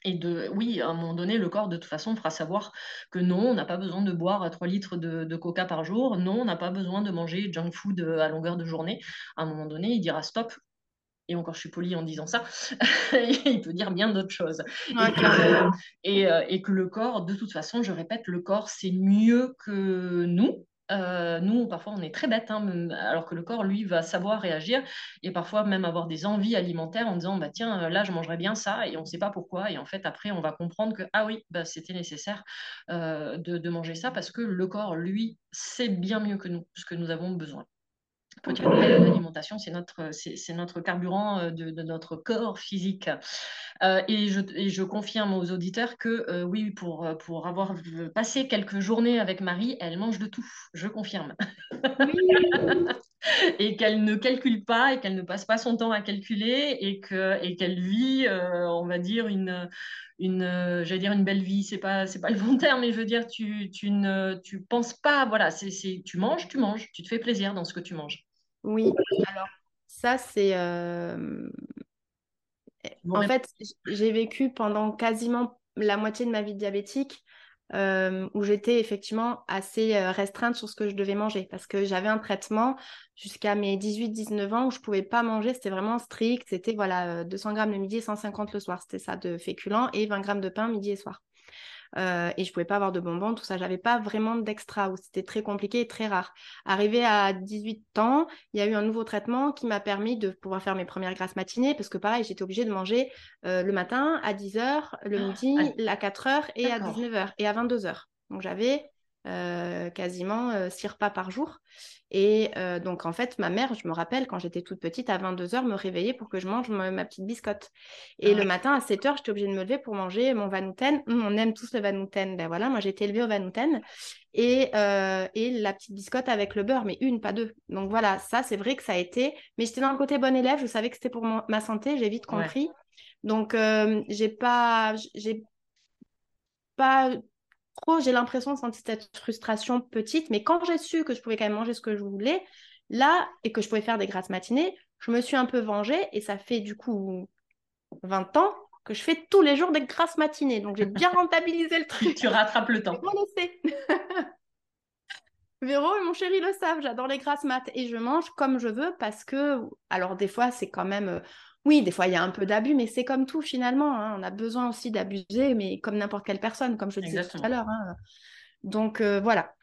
et de, oui, à un moment donné, le corps, de toute façon, fera savoir que non, on n'a pas besoin de boire 3 litres de, coca par jour. Non, on n'a pas besoin de manger junk food euh, à longueur de journée. À un moment donné, il dira stop. Et encore, je suis polie en disant ça. *laughs* il peut dire bien d'autres choses. et, euh, et, que le corps, de toute façon, je répète, le corps, c'est mieux que nous. Euh, nous, parfois, on est très bête, hein, alors que le corps, lui, va savoir réagir et parfois même avoir des envies alimentaires en disant bah, Tiens, là, je mangerais bien ça, et on ne sait pas pourquoi. Et en fait, après, on va comprendre que Ah oui, bah, c'était nécessaire euh, de, manger ça parce que le corps, lui, sait bien mieux que nous ce que nous avons besoin. L'alimentation, c'est notre, c'est, notre carburant de, notre corps physique. et, je, et, je, confirme aux auditeurs que oui, pour, pour avoir passé quelques journées avec Marie, elle mange de tout. Je confirme. *laughs* et qu'elle ne calcule pas et qu'elle ne passe pas son temps à calculer et que et qu'elle vit, on va dire une une j'allais dire une belle vie. C'est pas c'est pas le bon terme, mais je veux dire tu, tu ne tu penses pas. Voilà, c'est, c'est tu manges, tu manges, tu te fais plaisir dans ce que tu manges. Oui, alors ça c'est... Euh, en fait, j'ai vécu pendant quasiment la moitié de ma vie diabétique euh, où j'étais effectivement assez euh, restreinte sur ce que je devais manger. Parce que j'avais un traitement jusqu'à mes 18-19 ans où je pouvais pas manger, c'était vraiment strict, c'était voilà 200 grammes le midi et 150 le soir, c'était ça de féculents et 20 grammes de pain midi et soir. Euh, et je pouvais pas avoir de bonbons, tout ça. J'avais pas vraiment d'extra, c'était très compliqué et très rare. Arrivé à 18 ans, il y a eu un nouveau traitement qui m'a permis de pouvoir faire mes premières grasses matinées, parce que pareil, j'étais obligée de manger euh, le matin à 10h, le ah, midi à 4h et à 19h et à 22h. Donc j'avais euh, quasiment 6 repas par jour. Et euh, donc, en fait, ma mère, je me rappelle, quand j'étais toute petite, à 22h, me réveillait pour que je mange ma, petite biscotte. Et le matin, à 7h, j'étais obligée de me lever pour manger mon vanouten. Hum, on aime tous le vanouten. Ben voilà, moi, j'ai été élevée au vanouten. Et, euh, et la petite biscotte avec le beurre, mais une, pas deux. Donc voilà, ça, c'est vrai que ça a été... Mais j'étais dans le côté bon élève, je savais que c'était pour ma santé, j'ai vite compris. Donc, euh, j'ai pas... J'ai pas j'ai l'impression de sentir cette frustration petite. Mais quand j'ai su que je pouvais quand même manger ce que je voulais, là, et que je pouvais faire des grasses matinées, je me suis un peu vengée et ça fait du coup 20 ans que je fais tous les jours des grasses matinées. Donc, j'ai bien *laughs* rentabilisé le truc. tu rattrapes le temps. *laughs* Véro et mon chéri le savent, j'adore les grasses mat et je mange comme je veux parce que, alors des fois c'est quand même, euh, oui, des fois il y a un peu d'abus, mais c'est comme tout finalement, hein. on a besoin aussi d'abuser, mais comme n'importe quelle personne, comme je disais tout à l'heure. Hein. Donc euh, voilà.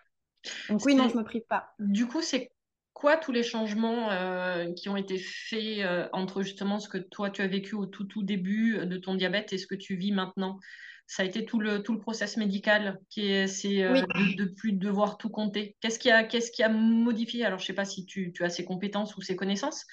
Donc oui, non, je me prive pas. Du coup, c'est quoi tous les changements euh, qui ont été faits entre justement ce que toi tu as vécu au tout tout début de ton diabète et ce que tu vis maintenant? Ça a été tout le, tout le process médical qui est, c'est euh, de, plus devoir tout compter? Qu'est-ce qui a, qu'est-ce qui a modifié? Alors, je ne sais pas si tu, tu, as ces compétences ou ces connaissances.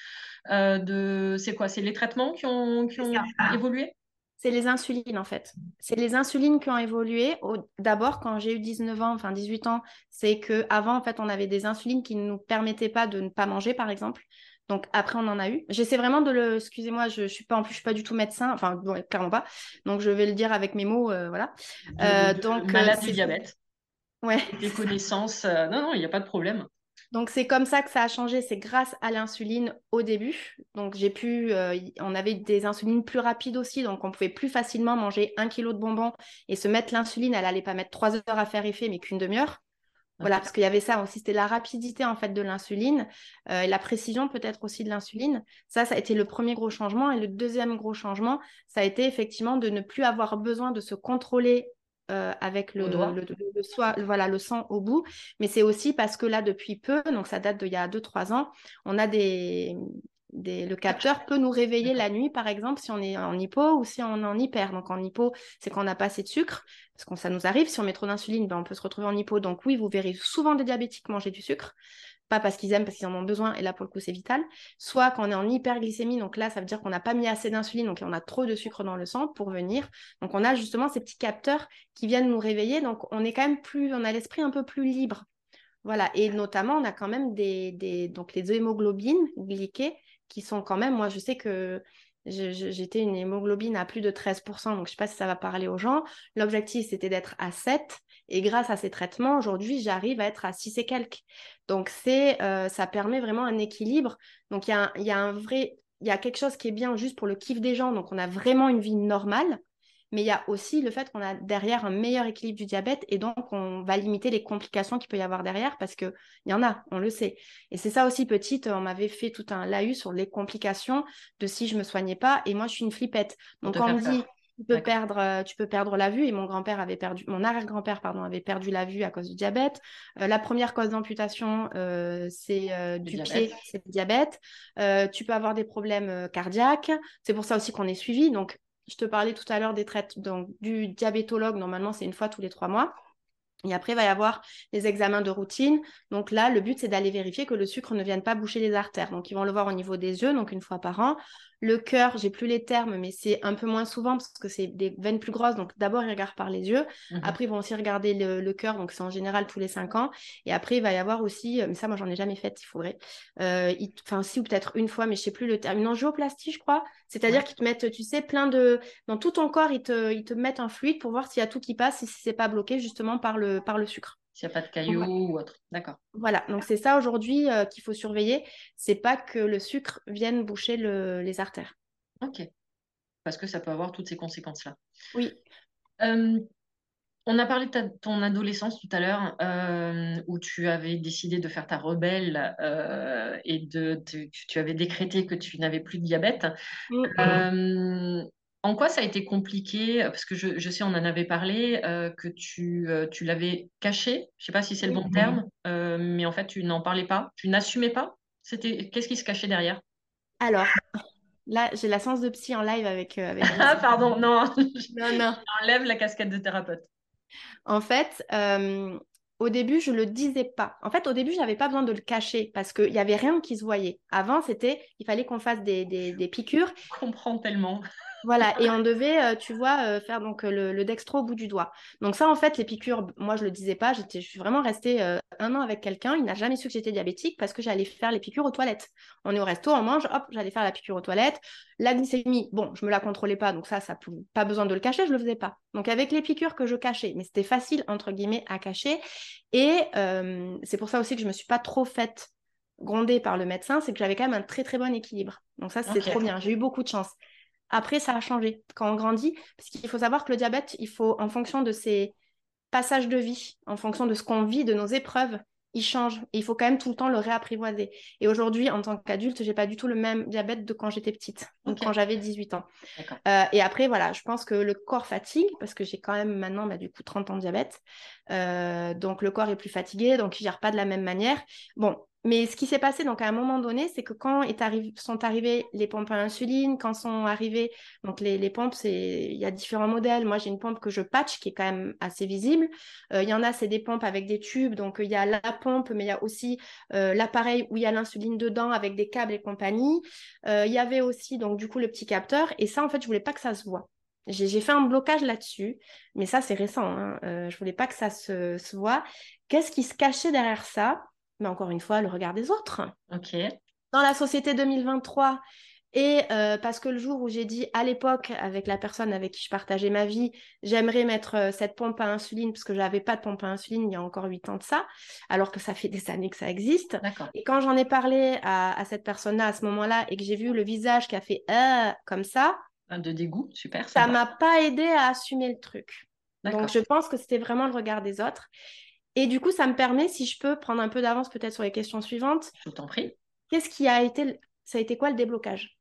Euh, de, c'est quoi? C'est les traitements qui ont, qui ont évolué? C'est les insulines en fait. C'est les insulines qui ont évolué. D'abord, quand j'ai eu 19 ans, enfin 18 ans, c'est que avant en fait, on avait des insulines qui ne nous permettaient pas de ne pas manger, par exemple. Donc après, on en a eu. J'essaie vraiment de le. Excusez-moi, je, ne suis pas en plus, je suis pas du tout médecin. Enfin, clairement pas. Donc je vais le dire avec mes mots, euh, voilà. Euh, donc malade du diabète. Ouais. Des connaissances. non, non, il n'y a pas de problème. Donc c'est comme ça que ça a changé, c'est grâce à l'insuline au début. Donc j'ai pu, on avait des insulines plus rapides aussi, donc on pouvait plus facilement manger un kilo de bonbons et se mettre l'insuline, elle allait pas mettre trois heures à faire effet, mais qu'une demi-heure. Voilà, parce qu'il y avait ça aussi, c'était la rapidité en fait de l'insuline euh, et la précision peut-être aussi de l'insuline. Ça, ça a été le premier gros changement. Et le deuxième gros changement, ça a été effectivement de ne plus avoir besoin de se contrôler euh, avec le, le, voilà, le sang au bout. Mais c'est aussi parce que là, depuis peu, donc ça date d'il y a 2-3 ans, on a des, le capteur peut nous réveiller la nuit, par exemple, si on est en hypo ou si on est en hyper. Donc en hypo, c'est quand on n'a pas assez de sucre, parce que ça nous arrive. Si on met trop d'insuline, ben, on peut se retrouver en hypo. Donc oui, vous verrez souvent des diabétiques manger du sucre. Pas parce qu'ils aiment, parce qu'ils en ont besoin, et là pour le coup c'est vital. Soit quand on est en hyperglycémie, donc là ça veut dire qu'on n'a pas mis assez d'insuline, donc on a trop de sucre dans le sang pour venir. Donc on a justement ces petits capteurs qui viennent nous réveiller, donc on est quand même plus, on a l'esprit un peu plus libre. Voilà, et notamment on a quand même des, donc les hémoglobines glyquées qui sont quand même, moi je sais que j'étais une hémoglobine à plus de 13%, donc je ne sais pas si ça va parler aux gens. L'objectif, c'était d'être à 7, et grâce à ces traitements, aujourd'hui, j'arrive à être à 6 et quelques. Donc, c'est, euh, ça permet vraiment un équilibre. Donc, il y a, y a un vrai, il y a quelque chose qui est bien juste pour le kiff des gens, donc on a vraiment une vie normale mais il y a aussi le fait qu'on a derrière un meilleur équilibre du diabète et donc on va limiter les complications qu'il peut y avoir derrière parce qu'il y en a, on le sait. Et c'est ça aussi, petite, on m'avait fait tout un laïus sur les complications de si je me soignais pas et moi je suis une flippette. Donc on me dit tu peux perdre euh, tu peux perdre la vue et mon grand-père avait perdu mon arrière-grand-père pardon avait perdu la vue à cause du diabète euh, la première cause d'amputation euh, c'est du pied c'est le diabète tu peux avoir des problèmes cardiaques c'est pour ça aussi qu'on est suivi donc je te parlais tout à l'heure des traites donc, du diabétologue. Normalement, c'est une fois tous les trois mois. Et après, il va y avoir les examens de routine. Donc là, le but, c'est d'aller vérifier que le sucre ne vienne pas boucher les artères. Donc, ils vont le voir au niveau des yeux, donc une fois par an. Le cœur, j'ai plus les termes, mais c'est un peu moins souvent parce que c'est des veines plus grosses. Donc d'abord, ils regardent par les yeux. Mhm. Après, ils vont aussi regarder le, cœur. Donc c'est en général tous les cinq ans. Et après, il va y avoir aussi, euh, mais ça, moi, j'en ai jamais fait, il faudrait. Euh, enfin, si ou peut-être une fois, mais je sais plus le terme. Une angioplastie, je crois. C'est-à-dire qu'ils te mettent, tu sais, plein de. Dans tout ton corps, ils te, ils te mettent un fluide pour voir s'il y a tout qui passe et si c'est pas bloqué justement par le, par le sucre. S'il n'y a pas de cailloux ou autre. D'accord. Voilà, donc c'est ça aujourd'hui euh, qu'il faut surveiller. C'est pas que le sucre vienne boucher les artères. Ok. Parce que ça peut avoir toutes ces conséquences-là. Oui. Euh, on a parlé de ton adolescence tout à l'heure, euh, où tu avais décidé de faire ta rebelle euh, et de, tu avais décrété que tu n'avais plus de diabète. Mm. En quoi ça a été compliqué Parce que je, sais, on en avait parlé, que tu, tu l'avais caché. Je ne sais pas si c'est le bon terme, mais en fait, tu n'en parlais pas. Tu n'assumais pas? C'était Qu'est-ce qui se cachait derrière? Alors, Là, j'ai la séance de psy en live avec. Euh, ah, *laughs* pardon, non. *laughs* non, non. Enlève la casquette de thérapeute. En fait, euh, au début, je le disais pas. En fait, au début, je n'avais pas besoin de le cacher parce qu'il n'y avait rien qui se voyait. Avant, c'était, il fallait qu'on fasse des, des, des piqûres. Je comprends tellement. Voilà, et on devait, euh, tu vois, euh, faire donc le, le, dextro au bout du doigt. Donc ça, en fait, les piqûres, moi, je le disais pas. J'étais, je suis vraiment restée euh, un an avec quelqu'un. Il n'a jamais su que j'étais diabétique parce que j'allais faire les piqûres aux toilettes. On est au resto, on mange, hop, j'allais faire la piqûre aux toilettes. La glycémie, bon, je me la contrôlais pas, donc ça, ça pas besoin de le cacher, je le faisais pas. Donc avec les piqûres que je cachais, mais c'était facile entre guillemets à cacher. Et c'est pour ça aussi que je me suis pas trop faite gronder par le médecin, c'est que j'avais quand même un très très bon équilibre. Donc ça, c'est trop bien. J'ai eu beaucoup de chance. Après, ça a changé quand on grandit, parce qu'il faut savoir que le diabète, il faut, en fonction de ses passages de vie, en fonction de ce qu'on vit, de nos épreuves, il change. Et il faut quand même tout le temps le réapprivoiser. Et aujourd'hui, en tant qu'adulte, j'ai pas du tout le même diabète de quand j'étais petite, donc quand j'avais 18 ans. Euh, et après, voilà, je pense que le corps fatigue, parce que j'ai quand même maintenant, bah, du coup, 30 ans de diabète. Euh, donc le corps est plus fatigué, donc il gère pas de la même manière. Bon, mais ce qui s'est passé, donc à un moment donné, c'est que quand sont arrivées les pompes à insuline, quand sont arrivées, donc les, les pompes, il y a différents modèles. Moi, j'ai une pompe que je patch qui est quand même assez visible. Euh, il y en a, c'est des pompes avec des tubes, donc il y a la pompe, mais il y a aussi euh, l'appareil où il y a l'insuline dedans avec des câbles et compagnie. Euh, il y avait aussi, donc du coup, le petit capteur. Et ça, en fait, je voulais pas que ça se voit. J'ai fait un blocage là-dessus, mais ça, c'est récent. Hein. je voulais pas que ça se, se voit. Qu'est-ce qui se cachait derrière ça? Mais encore une fois, le regard des autres. Ok. Dans la société 2023, et euh, parce que le jour où j'ai dit à l'époque, avec la personne avec qui je partageais ma vie, j'aimerais mettre euh, cette pompe à insuline, parce que je n'avais pas de pompe à insuline il y a encore huit ans de ça, alors que ça fait des années que ça existe. Et quand j'en ai parlé à, cette personne-là à ce moment-là, et que j'ai vu le visage qui a fait euh, comme ça, de dégoût, super. Ça m'a pas aidé à assumer le truc. Donc je pense que c'était vraiment le regard des autres. Et du coup, ça me permet, si je peux prendre un peu d'avance peut-être sur les questions suivantes. Je t'en prie. Qu'est-ce qui a été, ça a été quoi le déblocage?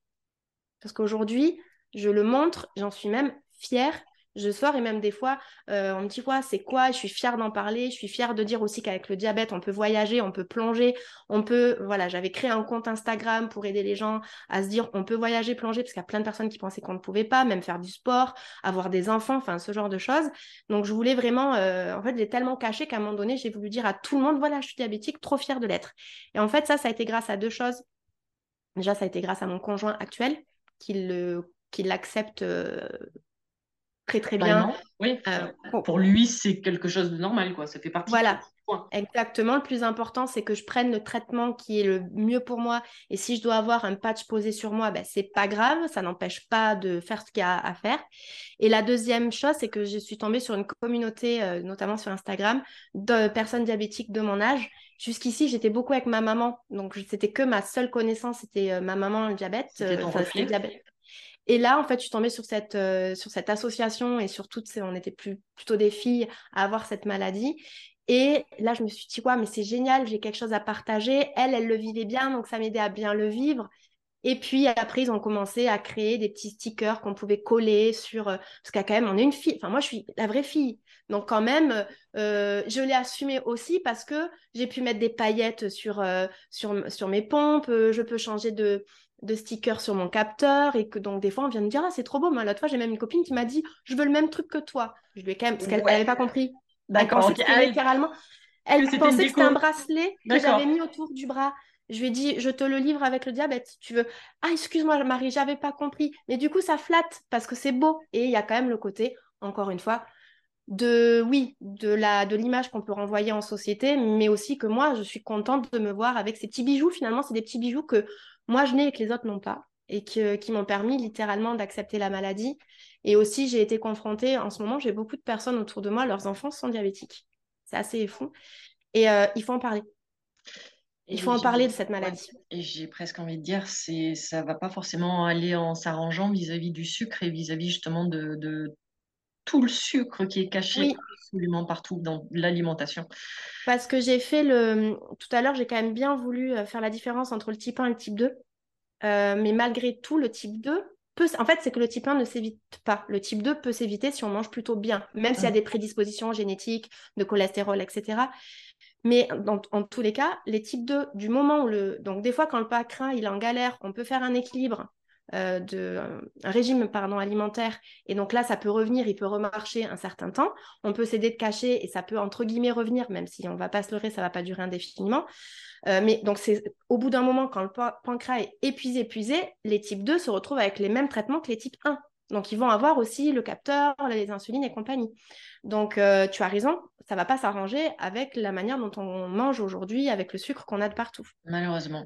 Parce qu'aujourd'hui, je le montre, j'en suis même fière je sors et même des fois, euh, on me dit quoi, c'est quoi? Je suis fière d'en parler. Je suis fière de dire aussi qu'avec le diabète, on peut voyager, on peut plonger, on peut. Voilà, j'avais créé un compte Instagram pour aider les gens à se dire on peut voyager, plonger, parce qu'il y a plein de personnes qui pensaient qu'on ne pouvait pas, même faire du sport, avoir des enfants, enfin ce genre de choses. Donc je voulais vraiment, euh, en fait, j'ai tellement caché qu'à un moment donné, j'ai voulu dire à tout le monde voilà, je suis diabétique, trop fière de l'être. Et en fait, ça, ça a été grâce à deux choses. Déjà, ça a été grâce à mon conjoint actuel qui l'accepte. Euh, très très bien. Oui. Euh, pour lui, c'est quelque chose de normal, quoi. Ça fait partie. Voilà. Exactement. Le plus important, c'est que je prenne le traitement qui est le mieux pour moi. Et si je dois avoir un patch posé sur moi, ben, c'est pas grave. Ça n'empêche pas de faire ce qu'il y a à faire. Et la deuxième chose, c'est que je suis tombée sur une communauté, euh, notamment sur Instagram, de personnes diabétiques de mon âge. Jusqu'ici, j'étais beaucoup avec ma maman. Donc, c'était que ma seule connaissance, c'était euh, ma maman, le diabète. C'était diabète. Et là, en fait, suis tombée sur cette, euh, sur cette association et sur toutes ces, on était plutôt des filles à avoir cette maladie. Et là, je me suis dit, ouais, mais c'est génial, j'ai quelque chose à partager. Elle, elle le vivait bien, donc ça m'aidait à bien le vivre. Et puis après, ils ont commencé à créer des petits stickers qu'on pouvait coller sur... Euh, parce qu'à quand même, on est une fille. Enfin, moi, je suis la vraie fille. Donc quand même, euh, je l'ai assumé aussi parce que j'ai pu mettre des paillettes sur, sur, sur mes pompes. je peux changer de, de stickers sur mon capteur et que donc des fois on vient me dire ah c'est trop beau mais l'autre fois j'ai même une copine qui m'a dit je veux le même truc que toi. Je lui ai quand même parce qu'elle n'avait pas compris. D'accord okay. Ah littéralement elle pensait que c'était un bracelet que j'avais mis autour du bras. Je lui ai dit je te le livre avec le diabète si tu veux. Ah excuse-moi Marie j'avais pas compris. Mais du coup ça flatte parce que c'est beau. Et il y a quand même le côté encore une fois de oui de la de l'image qu'on peut renvoyer en société mais aussi que moi je suis contente de me voir avec ces petits bijoux. Finalement c'est des petits bijoux que moi je n'ai et que les autres n'ont pas, et qui m'ont permis littéralement d'accepter la maladie. Et aussi, j'ai été confrontée, en ce moment, j'ai beaucoup de personnes autour de moi, leurs enfants sont diabétiques. C'est assez fou. Et euh, il faut en parler. Il faut en parler de cette maladie. et j'ai presque envie de dire, c'est ça va pas forcément aller en s'arrangeant vis-à-vis du sucre et vis-à-vis justement de, tout le sucre qui est caché absolument partout dans l'alimentation. Parce que j'ai fait le. Tout à l'heure, j'ai quand même bien voulu euh, faire la différence entre le type 1 et le type 2. Euh, mais malgré tout, le type 2 peut. En fait, c'est que le type 1 ne s'évite pas. Le type 2 peut s'éviter si on mange plutôt bien, même s'il y a des prédispositions génétiques, de cholestérol, etc. Mais dans, en tous les cas, les types 2, du moment où le. Donc, des fois, quand le pancréas il est en galère, on peut faire un équilibre euh, de, un régime pardon, alimentaire. Et donc là, ça peut revenir, il peut remarcher un certain temps. On peut s'aider de cacher et ça peut, entre guillemets, revenir, même si on ne va pas se leurrer, ça ne va pas durer indéfiniment. Euh, mais donc, c'est au bout d'un moment, quand le pancréas est épuisé, épuisé, les types 2 se retrouvent avec les mêmes traitements que les types 1. Donc, ils vont avoir aussi le capteur, les insulines et compagnie. Donc, euh, tu as raison, ça ne va pas s'arranger avec la manière dont on mange aujourd'hui, avec le sucre qu'on a de partout. Malheureusement.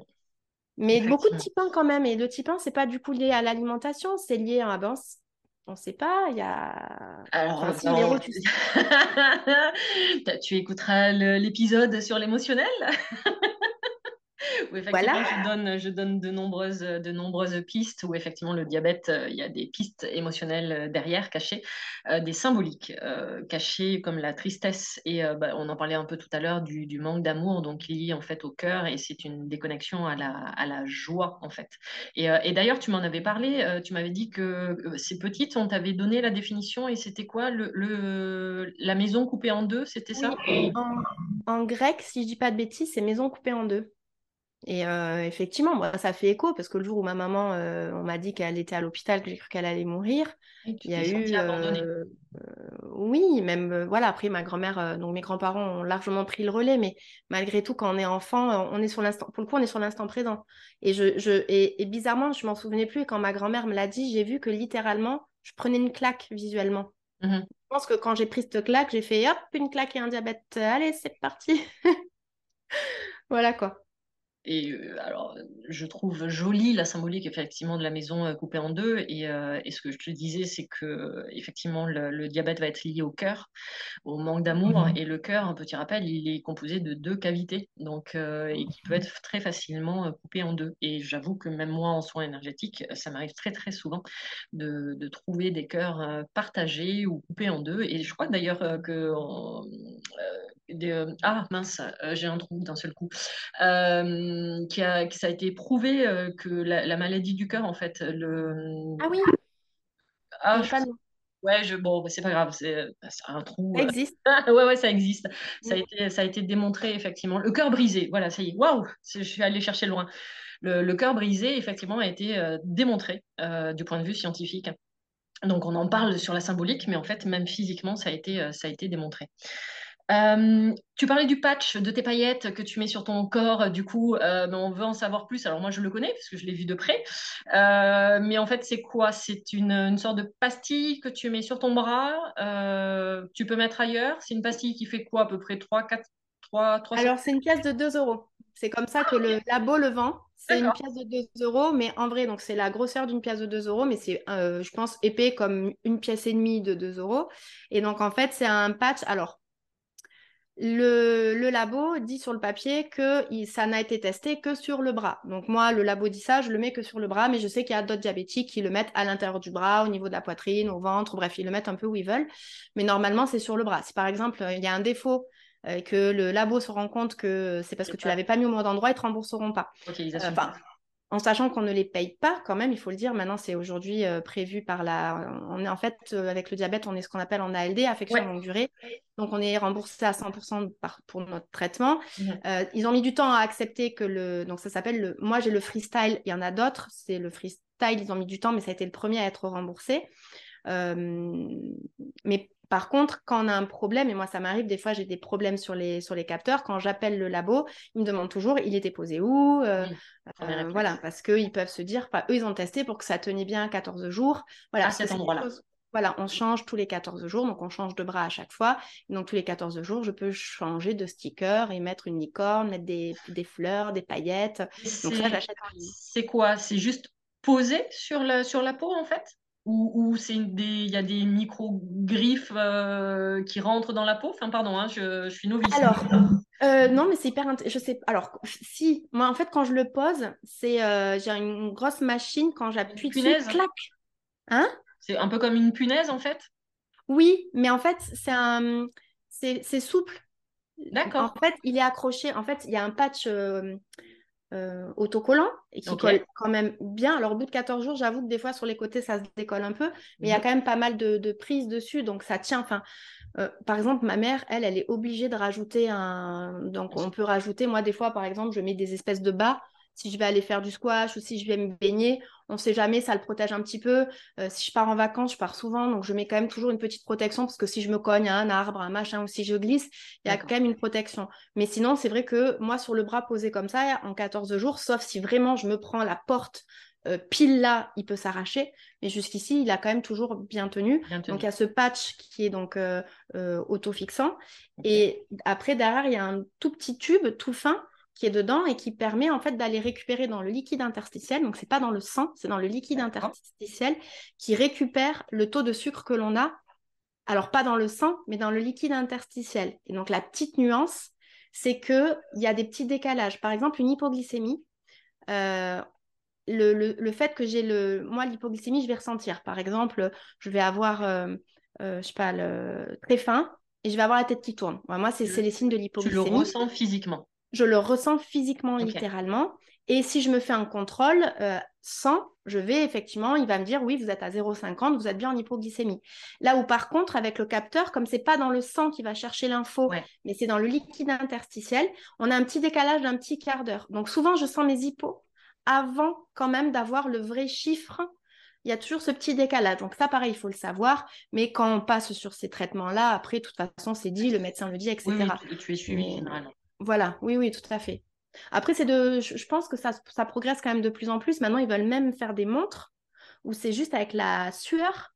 Mais beaucoup de type 1 quand même. Et le type 1, c'est pas du coup lié à l'alimentation, c'est lié à. Ben, on ne sait pas, il y a. Alors, *laughs* tu... écouteras l'épisode sur l'émotionnel? *laughs* effectivement, je, donne, je donne de nombreuses, de nombreuses pistes où effectivement le diabète, il y a des pistes émotionnelles derrière, cachées, des symboliques cachées comme la tristesse et bah, on en parlait un peu tout à l'heure du, du, manque d'amour, donc lié en fait au cœur et c'est une déconnexion à la, à la joie en fait. Et, et d'ailleurs, tu m'en avais parlé, tu m'avais dit que c'est petite, on t'avait donné la définition et c'était quoi le, le, la maison coupée en deux, c'était ça? En, grec, si je dis pas de bêtises, c'est maison coupée en deux. Et euh, effectivement, moi, ça fait écho parce que le jour où ma maman, euh, on m'a dit qu'elle était à l'hôpital, que j'ai cru qu'elle allait mourir, il y a eu. Euh, oui, même voilà. Après, ma grand-mère, donc mes grands-parents ont largement pris le relais, mais malgré tout, quand on est enfant, on est sur l'instant. Pour le coup, on est sur l'instant présent. Et je, je et, bizarrement, je m'en souvenais plus. Et quand ma grand-mère me l'a dit, j'ai vu que littéralement, je prenais une claque visuellement. Mmh je pense que quand j'ai pris cette claque, j'ai fait hop, une claque et un diabète. Allez, c'est parti. *laughs* voilà quoi. Et alors, je trouve jolie la symbolique effectivement de la maison coupée en deux. Et, euh, et ce que je te disais, c'est que effectivement le, diabète va être lié au cœur, au manque d'amour. Mhm. Et le cœur, un petit rappel, il est composé de deux cavités, donc et qui peut être très facilement coupé en deux. Et j'avoue que même moi, en soins énergétiques, ça m'arrive très très souvent de, de, trouver des cœurs partagés ou coupés en deux. Et je crois d'ailleurs que ah mince, j'ai un trou d'un seul coup. Euh, qui a, ça a été prouvé euh, que la, maladie du cœur, en fait, le... Ah oui ah, Ouais, je... bon, bah, c'est pas grave, c'est un trou. Ça existe. *laughs* ouais, ouais, ça existe. Ça, a été, ça a été démontré, effectivement. Le cœur brisé, voilà, ça y est. Waouh, je suis allée chercher loin. Le, le cœur brisé, effectivement, a été démontré du point de vue scientifique. Donc, on en parle sur la symbolique, mais en fait, même physiquement, ça a été, ça a été démontré. Euh, tu parlais du patch de tes paillettes que tu mets sur ton corps, du coup, euh, on veut en savoir plus. Alors moi, je le connais parce que je l'ai vu de près. Euh, mais en fait, c'est quoi? C'est une, une, sorte de pastille que tu mets sur ton bras. tu peux mettre ailleurs? C'est une pastille qui fait quoi À peu près? 3, 4, 3, 3 Alors, c'est une pièce de 2 euros. C'est comme ça que le labo le vend. C'est une pièce de 2 euros, mais en vrai, donc c'est la grosseur d'une pièce de 2 euros, mais c'est, je pense, épais comme une pièce et demie de 2 euros. Et donc, en fait, c'est un patch. Alors, le, labo dit sur le papier que ça n'a été testé que sur le bras. Donc moi, le labo dit ça, je le mets que sur le bras, mais je sais qu'il y a d'autres diabétiques qui le mettent à l'intérieur du bras, au niveau de la poitrine, au ventre, bref, ils le mettent un peu où ils veulent. Mais normalement, c'est sur le bras. Si par exemple, il y a un défaut euh, que le labo se rend compte que c'est parce que tu l'avais pas mis au bon endroit, ils te rembourseront pas. Euh, en sachant qu'on ne les paye pas quand même, il faut le dire. Maintenant, c'est aujourd'hui euh, prévu par la. On est en fait euh, avec le diabète, on est ce qu'on appelle en ALD, affection longue durée. Donc, on est remboursé à 100% pour notre traitement. Mmh. Euh, ils ont mis du temps à accepter que le. Donc, ça s'appelle le. Moi, j'ai le freestyle. Il y en a d'autres. C'est le freestyle. Ils ont mis du temps, mais ça a été le premier à être remboursé. mais par contre, quand on a un problème, et moi ça m'arrive, des fois j'ai des problèmes sur les, sur les capteurs, quand j'appelle le labo, ils me demandent toujours il était posé où euh, euh, Voilà, parce qu'ils peuvent se dire, eux ils ont testé pour que ça tenait bien 14 jours. Voilà, à cet endroit-là. Voilà, on change tous les 14 jours, donc on change de bras à chaque fois. donc tous les 14 jours, je peux changer de sticker et mettre une licorne, mettre des, fleurs, des paillettes. Donc ça, j'achète en ligne. C'est quoi? C'est juste posé sur la, sur la peau en fait? Ou, c'est il y a des micro-griffes euh, qui rentrent dans la peau? Enfin, pardon, hein, je, suis novice. Alors, euh, non, mais c'est hyper Je sais Alors, si, moi, en fait, quand je le pose, c'est euh, j'ai une grosse machine, quand j'appuie dessus, clac Hein? C'est un peu comme une punaise, en fait? Oui, mais en fait, c'est un... c'est souple. D'accord. En fait, il est accroché. En fait, il y a un patch euh, autocollant et qui colle quand même bien. Alors au bout de 14 jours, j'avoue que des fois sur les côtés ça se décolle un peu, mais il y a mhm. quand même pas mal de, prises dessus, donc ça tient. Enfin, euh, par exemple, ma mère, elle, elle est obligée de rajouter un. Donc on peut rajouter, moi des fois par exemple, je mets des espèces de bas si je vais aller faire du squash ou si je vais me baigner, on ne sait jamais, ça le protège un petit peu. Euh, si je pars en vacances, je pars souvent, donc je mets quand même toujours une petite protection parce que si je me cogne à un arbre, un machin ou si je glisse, il y a quand même une protection. Mais sinon, c'est vrai que moi, sur le bras posé comme ça, en 14 jours, sauf si vraiment je me prends la porte euh, pile là, il peut s'arracher. Mais jusqu'ici, il a quand même toujours bien tenu. Donc, il y a ce patch qui est donc euh, auto-fixant. Et après, derrière, il y a un tout petit tube tout fin qui est dedans et qui permet en fait d'aller récupérer dans le liquide interstitiel. Donc c'est pas dans le sang, c'est dans le liquide interstitiel qui récupère le taux de sucre que l'on a. Alors pas dans le sang, mais dans le liquide interstitiel. Et donc la petite nuance, c'est qu'il y a des petits décalages. Par exemple, une hypoglycémie, euh, le, fait que j'ai le. Moi, l'hypoglycémie, je vais ressentir. Par exemple, je vais avoir, euh, euh, je sais pas, le... très faim et je vais avoir la tête qui tourne. moi, c'est les signes de l'hypoglycémie. Tu le ressens physiquement Je le ressens physiquement, littéralement. Et si je me fais un contrôle euh, sans, je vais effectivement, il va me dire oui, vous êtes à 0,50, vous êtes bien en hypoglycémie. Là où par contre, avec le capteur, comme c'est pas dans le sang qui va chercher l'info, mais c'est dans le liquide interstitiel, on a un petit décalage d'un petit quart d'heure. Donc souvent, je sens mes hypos avant quand même d'avoir le vrai chiffre. Il y a toujours ce petit décalage. Donc ça, pareil, il faut le savoir. Mais quand on passe sur ces traitements-là, après, de toute façon, c'est dit, le médecin le dit, etc. Oui, tu es suivi généralement. Voilà, oui, oui, tout à fait. Après, c'est de, je, pense que ça, ça progresse quand même de plus en plus. Maintenant, ils veulent même faire des montres où c'est juste avec la sueur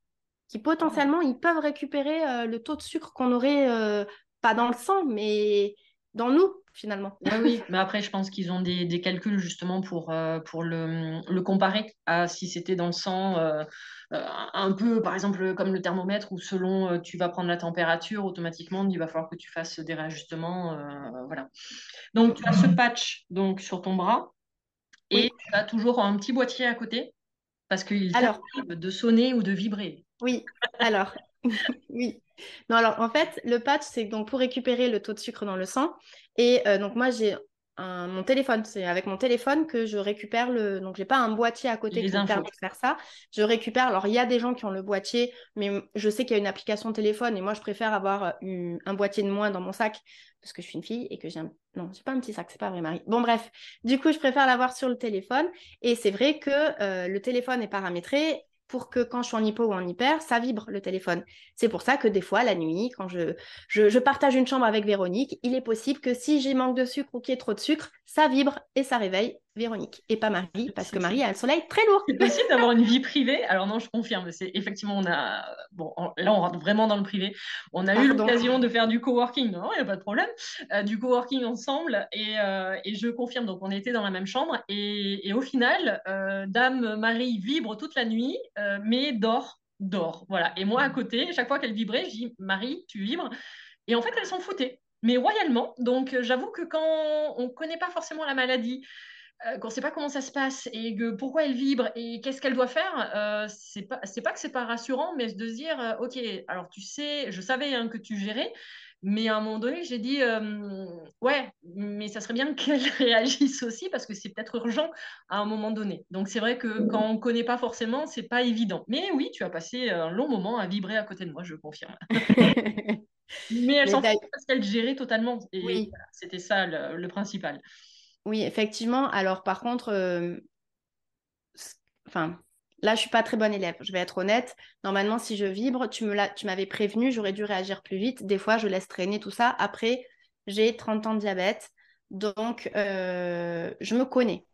qui potentiellement, ils peuvent récupérer euh, le taux de sucre qu'on aurait, euh, pas dans le sang, mais dans nous, finalement. Oui, oui, mais après, je pense qu'ils ont des, calculs justement pour, euh, pour le, le, comparer à si c'était dans le sang, euh, euh, un peu, par exemple, comme le thermomètre, où selon tu vas prendre la température, automatiquement, il va falloir que tu fasses des réajustements. voilà. Donc, tu as ce patch donc, sur ton bras et tu as toujours un petit boîtier à côté parce qu'il t'arrive de sonner ou de vibrer. Oui, alors, *laughs* oui. Non, alors en fait, le patch, c'est donc pour récupérer le taux de sucre dans le sang. Et euh, donc moi, j'ai mon téléphone. C'est avec mon téléphone que je récupère le. Donc, j'ai pas un boîtier à côté qui me permet de faire ça. Je récupère. Alors, il y a des gens qui ont le boîtier, mais je sais qu'il y a une application téléphone et moi, je préfère avoir euh, un boîtier de moins dans mon sac parce que je suis une fille et que j'ai un. Non, j'ai pas un petit sac, c'est pas vrai, Marie. Bon, bref. Du coup, je préfère l'avoir sur le téléphone. Et c'est vrai que euh, le téléphone est paramétré pour que quand je suis en hypo ou en hyper, ça vibre le téléphone. C'est pour ça que des fois, la nuit, quand je, je, partage une chambre avec Véronique, il est possible que si j'ai manque de sucre ou qu'il y ait trop de sucre, ça vibre et ça réveille Véronique et pas Marie, parce que Marie a un soleil très lourd. C'est possible d'avoir une vie privée? Alors non, je confirme, c'est effectivement, on a, bon, là on rentre vraiment dans le privé. On a eu l'occasion de faire du coworking, non, il n'y a pas de problème, euh, du coworking ensemble, et, euh, et, je confirme, donc on était dans la même chambre, et, et au final, euh, Dame Marie vibre toute la nuit, mais dort, dort, voilà. Et moi à côté, chaque fois qu'elle vibrait, je dis, Marie, tu vibres, et en fait, elle s'en foutait mais royalement. Donc, j'avoue que quand on ne connaît pas forcément la maladie, qu'on ne sait pas comment ça se passe et que pourquoi elle vibre et qu'est-ce qu'elle doit faire, euh, c'est pas c'est pas que c'est pas rassurant, mais de se dire euh, ok, alors tu sais, je savais hein, que tu gérais, mais à un moment donné, j'ai dit ouais, mais ça serait bien *laughs* qu'elle réagisse aussi parce que c'est peut-être urgent à un moment donné. Donc c'est vrai que quand on ne connaît pas forcément, c'est pas évident. Mais oui, tu as passé un long moment à vibrer à côté de moi, je confirme. *laughs* mais elle s'en fout parce qu'elle gérait totalement. Et oui. c'était ça le principal. Oui, effectivement. Alors, par contre, euh, enfin, là, je suis pas très bonne élève. Je vais être honnête. Normalement, si je vibre, tu me tu m'avais prévenu, j'aurais dû réagir plus vite. Des fois, je laisse traîner tout ça. Après, j'ai 30 ans de diabète, donc euh, je me connais.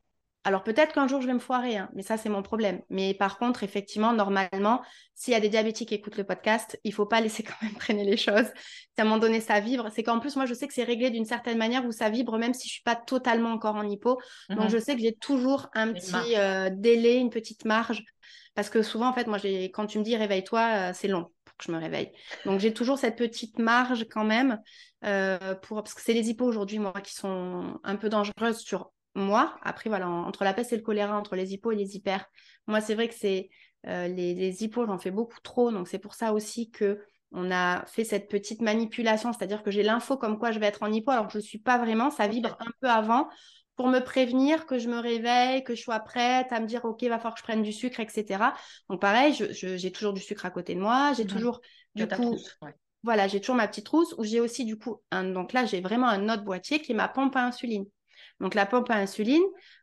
Alors peut-être qu'un jour je vais me foirer, hein, mais ça c'est mon problème. Mais par contre, effectivement, normalement, s'il y a des diabétiques qui écoutent le podcast, il faut pas laisser *laughs* quand même traîner les choses. Si à un moment donné ça vibre, c'est qu'en plus moi je sais que c'est réglé d'une certaine manière où ça vibre même si je suis pas totalement encore en hypo. Donc mhm. je sais que j'ai toujours un petit euh, délai, une petite marge. Parce que souvent, en fait, moi, quand tu me dis réveille-toi, euh, c'est long pour que je me réveille. Donc j'ai toujours cette petite marge quand même. Euh, pour... Parce que c'est les hypos aujourd'hui, moi, qui sont un peu dangereuses sur moi, après, voilà, entre la peste et le choléra, entre les hippos et les hyper, moi, c'est vrai que c'est euh, les, les hippos, j'en fais beaucoup trop. Donc, c'est pour ça aussi que on a fait cette petite manipulation, c'est-à-dire que j'ai l'info comme quoi je vais être en hypo, alors que je ne suis pas vraiment, ça vibre un peu avant pour me prévenir que je me réveille, que je sois prête à me dire, OK, va falloir que je prenne du sucre, etc. Donc, pareil, j'ai toujours du sucre à côté de moi, j'ai mmh toujours, du coup, voilà, j'ai toujours ma petite trousse où j'ai aussi, du coup, un, donc là, j'ai vraiment un autre boîtier qui est ma pompe à insuline. Donc la pompe à insuline,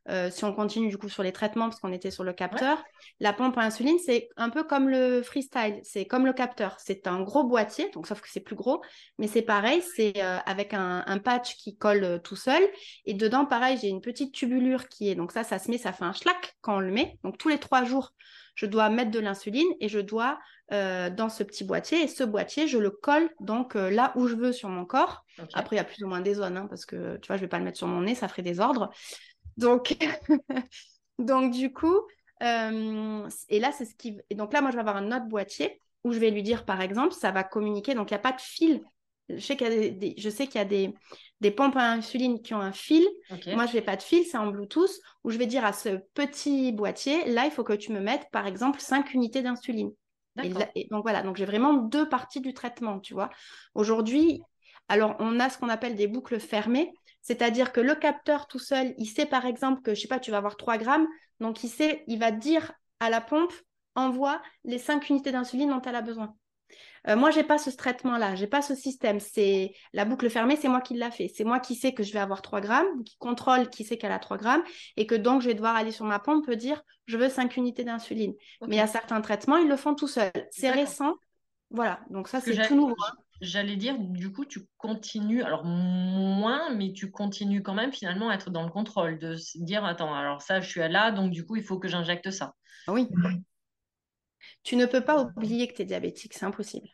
euh, si on continue du coup sur les traitements, parce qu'on était sur le capteur, la pompe à insuline, c'est un peu comme le freestyle, c'est comme le capteur. C'est un gros boîtier, donc sauf que c'est plus gros, mais c'est pareil, c'est euh, avec un, patch qui colle euh, tout seul. Et dedans, pareil, j'ai une petite tubulure qui est, donc ça, ça se met, ça fait un schlac quand on le met. Donc tous les trois jours, je dois mettre de l'insuline et je dois euh, dans ce petit boîtier. Et ce boîtier, je le colle donc euh, là où je veux sur mon corps. Après, il y a plus ou moins des zones, hein, parce que tu vois, je ne vais pas le mettre sur mon nez, ça ferait des ordres. Donc, *laughs* donc du coup, euh, et là, c'est ce qui. Et donc là, moi, je vais avoir un autre boîtier où je vais lui dire, par exemple, ça va communiquer. Donc, il n'y a pas de fil Je sais qu'il y a des, je sais qu'il y a des, des pompes à insuline qui ont un fil. Moi, je n'ai pas de fil, c'est en Bluetooth, où je vais dire à ce petit boîtier, là, il faut que tu me mettes, par exemple, 5 unités d'insuline. Et, donc voilà, donc j'ai vraiment deux parties du traitement, tu vois. Aujourd'hui, alors on a ce qu'on appelle des boucles fermées, c'est-à-dire que le capteur tout seul, il sait par exemple que, je sais pas, tu vas avoir 3 grammes, donc il sait, il va dire à la pompe, envoie les 5 unités d'insuline dont elle a besoin. Euh, moi, j'ai pas ce traitement-là, j'ai pas ce système. C'est la boucle fermée, c'est moi qui l'a fait. C'est moi qui sais que je vais avoir 3 grammes, qui contrôle qui sait qu'elle a 3 grammes, et que donc je vais devoir aller sur ma pompe et dire je veux 5 unités d'insuline. Mais il y a certains traitements, ils le font tout seuls. C'est récent. Voilà, donc ça, c'est tout nouveau. J'allais dire, du coup, tu continues, alors moins, mais tu continues quand même finalement à être dans le contrôle, de se dire, attends, alors ça, je suis là, donc du coup, il faut que j'injecte ça. Oui. Tu ne peux pas oublier que tu es diabétique, c'est impossible.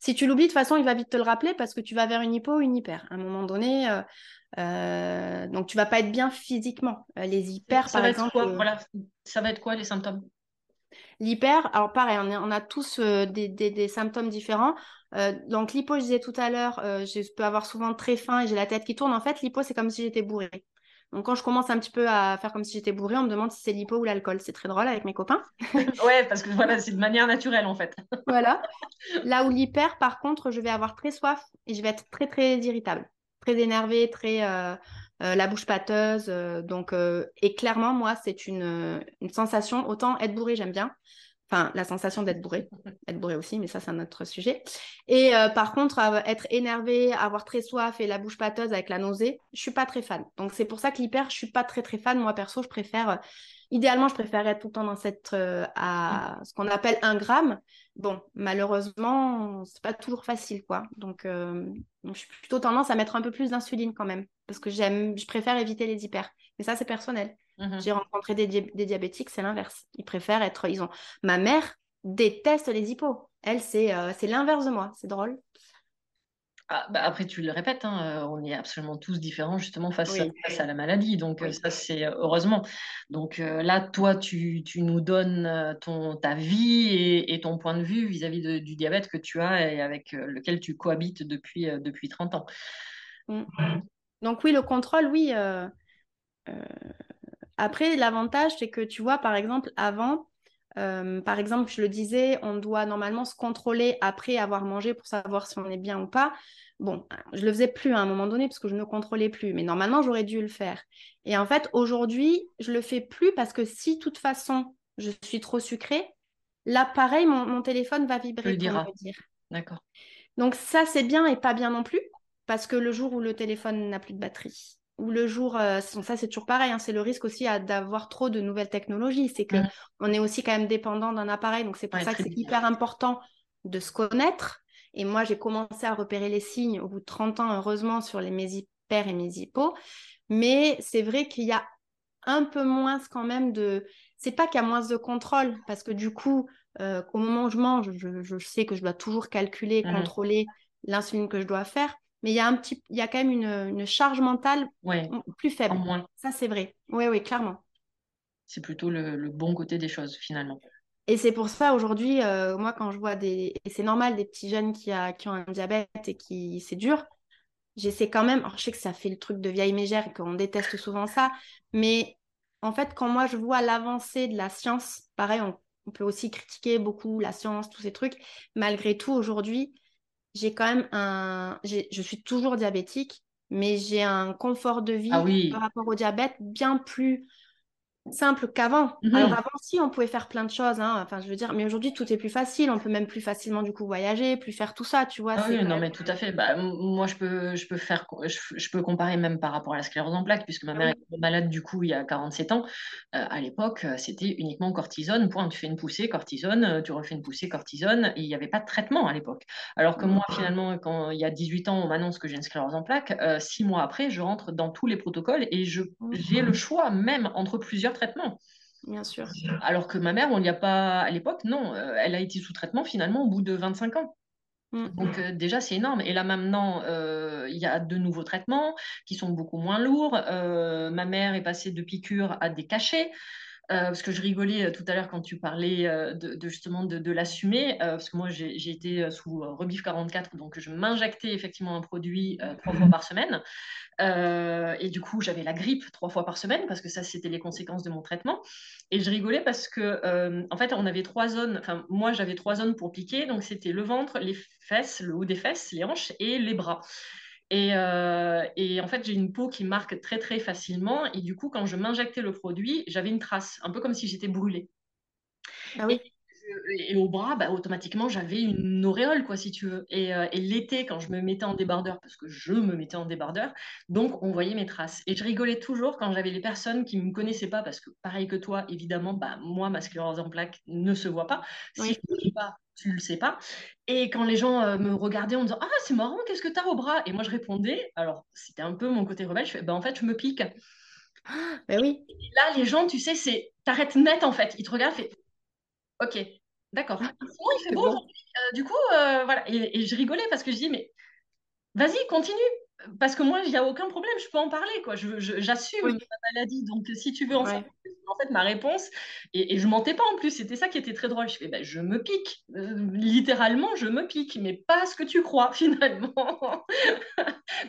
Si tu l'oublies, de toute façon, il va vite te le rappeler parce que tu vas vers une hypo ou une hyper. À un moment donné, euh, euh, donc tu vas pas être bien physiquement. Euh, les hyper, par exemple. voilà. Ça va être quoi les symptômes? L'hyper, alors pareil, on, a tous des, symptômes différents. donc l'hypo, je disais tout à l'heure, je peux avoir souvent très faim et j'ai la tête qui tourne. En fait, l'hypo, c'est comme si j'étais bourrée. Donc quand je commence un petit peu à faire comme si j'étais bourrée, on me demande si c'est l'hypo ou l'alcool. C'est très drôle avec mes copains. *laughs* ouais, parce que voilà, c'est de manière naturelle en fait. *laughs* voilà. Là où l'hyper, par contre, je vais avoir très soif et je vais être très très irritable, très énervée, très euh, euh, la bouche pâteuse. Euh, donc et clairement, moi, c'est une, une sensation. Autant être bourrée, j'aime bien. Enfin, la sensation d'être bourré, être bourré aussi, mais ça, c'est un autre sujet. Et euh, par contre, être énervé, avoir très soif et la bouche pâteuse avec la nausée, je suis pas très fan. Donc, c'est pour ça que l'hyper, je suis pas très, très fan. Moi, perso, je préfère, euh, idéalement, je préfère être tout le temps dans cette, euh, à ce qu'on appelle un gramme. Bon, malheureusement, c'est pas toujours facile, quoi. Donc, donc, je suis plutôt tendance à mettre un peu plus d'insuline quand même, parce que j'aime, je préfère éviter les hyper. Mais ça, c'est personnel. Mmh J'ai rencontré des, diabétiques, c'est l'inverse. Ils préfèrent être. Ils ont... Ma mère déteste les hippos. Elle, c'est euh, l'inverse de moi. C'est drôle. Ah, bah, après, tu le répètes, hein, euh, on est absolument tous différents justement face, à, la maladie. Donc, euh, ça, c'est heureusement. Donc là, toi, tu, nous donnes ton, ta vie et, ton point de vue vis-à-vis du diabète que tu as et avec lequel tu cohabites depuis, depuis 30 ans. Mmh. Donc oui, le contrôle, oui. Après, l'avantage, c'est que tu vois, par exemple, avant, euh, par exemple, je le disais, on doit normalement se contrôler après avoir mangé pour savoir si on est bien ou pas. Bon, je le faisais plus à un moment donné parce que je ne contrôlais plus, mais normalement, j'aurais dû le faire. Et en fait, aujourd'hui, je le fais plus parce que si, de toute façon, je suis trop sucrée, là, pareil, mon, téléphone va vibrer. me dire. D'accord. Donc ça, c'est bien et pas bien non plus, parce que le jour où le téléphone n'a plus de batterie, ou le jour, euh, ça c'est toujours pareil, hein, c'est le risque aussi d'avoir trop de nouvelles technologies, c'est que on est aussi quand même dépendant d'un appareil, donc c'est pour ça que c'est hyper important de se connaître. Et moi, j'ai commencé à repérer les signes au bout de 30 ans, heureusement, sur les mes hyper et mes hypos. Mais c'est vrai qu'il y a un peu moins quand même de... C'est pas qu'il y a moins de contrôle, parce que du coup, euh, au moment où je mange, je, sais que je dois toujours calculer, mmh contrôler l'insuline que je dois faire mais il y a un petit, il y a quand même une, charge mentale plus faible. Ça, c'est vrai. Oui, oui, clairement. C'est plutôt le, bon côté des choses, finalement. Et c'est pour ça, aujourd'hui, euh, moi, quand je vois des... Et c'est normal, des petits jeunes qui, a, qui ont un diabète et qui... C'est dur. J'essaie quand même... Alors, je sais que ça fait le truc de vieille mégère et qu'on déteste souvent ça. Mais en fait, quand moi, je vois l'avancée de la science, pareil, on, on peut aussi critiquer beaucoup la science, tous ces trucs. Malgré tout, aujourd'hui, j'ai quand même un. Je suis toujours diabétique, mais j'ai un confort de vie ah par rapport au diabète bien plus simple qu'avant. Mhm. Alors avant aussi, on pouvait faire plein de choses, hein. enfin je veux dire, mais aujourd'hui tout est plus facile, on peut même plus facilement du coup voyager, plus faire tout ça, tu vois. Ah oui, non mais tout à fait. Bah, moi je peux, je peux faire, je, peux comparer même par rapport à la sclérose en plaques, puisque ma mère est malade du coup il y a 47 ans. Euh, à l'époque, euh, c'était uniquement cortisone. Point, tu fais une poussée, cortisone, euh, tu refais une poussée, cortisone, et il n'y avait pas de traitement à l'époque. Alors que moi finalement, quand il y a 18 ans, on m'annonce que j'ai une sclérose en plaques, six mois après, je rentre dans tous les protocoles et je, j'ai le choix même entre plusieurs traitement. Bien sûr. Alors que ma mère, on n'y a pas à l'époque, non, euh, elle a été sous traitement finalement au bout de 25 ans. Mm. Donc euh, déjà, c'est énorme. Et là maintenant, euh, il y a de nouveaux traitements qui sont beaucoup moins lourds. ma mère est passée de piqûres à des cachets. Parce que je rigolais tout à l'heure quand tu parlais de, justement de, l'assumer, parce que moi j'ai été sous Rebif 44, donc je m'injectais effectivement un produit trois fois par semaine. et du coup, j'avais la grippe trois fois par semaine parce que ça, c'était les conséquences de mon traitement. Et je rigolais parce que, en fait, on avait trois zones. Enfin, moi, j'avais trois zones pour piquer. Donc, c'était le ventre, les fesses, le haut des fesses, les hanches et les bras. Euh, et, en fait, j'ai une peau qui marque très très facilement. Et du coup, quand je m'injectais le produit, j'avais une trace, un peu comme si j'étais brûlée. Ah oui? Et, au bras, bah, automatiquement, j'avais une auréole, quoi, si tu veux. Et, euh, et l'été, quand je me mettais en débardeur, parce que je me mettais en débardeur, donc on voyait mes traces. Et je rigolais toujours quand j'avais les personnes qui ne me connaissaient pas, parce que pareil que toi, évidemment, bah, moi, ma sclérose en plaques ne se voit pas. Si je ne pas, tu le sais pas. Et quand les gens euh, me regardaient en me disant Ah, c'est marrant, qu'est-ce que tu as au bras? Et moi, je répondais, alors c'était un peu mon côté rebelle, je fais bah, En fait, je me pique. Ben oui. là, les gens, tu sais, c'est t'arrêtes net en fait. Ils te regardent, fait Ok, d'accord. Ah, il fait beau euh, du coup, euh, voilà. Et, et, je rigolais parce que je dis Mais vas-y, continue parce que moi, il n'y a aucun problème, je peux en parler, quoi. J'assume ma maladie. Donc, si tu veux en savoir en fait, ma réponse, et, et je mentais pas en plus, c'était ça qui était très drôle. Je fais, ben, je me pique, euh, littéralement, je me pique, mais pas ce que tu crois *laughs* finalement.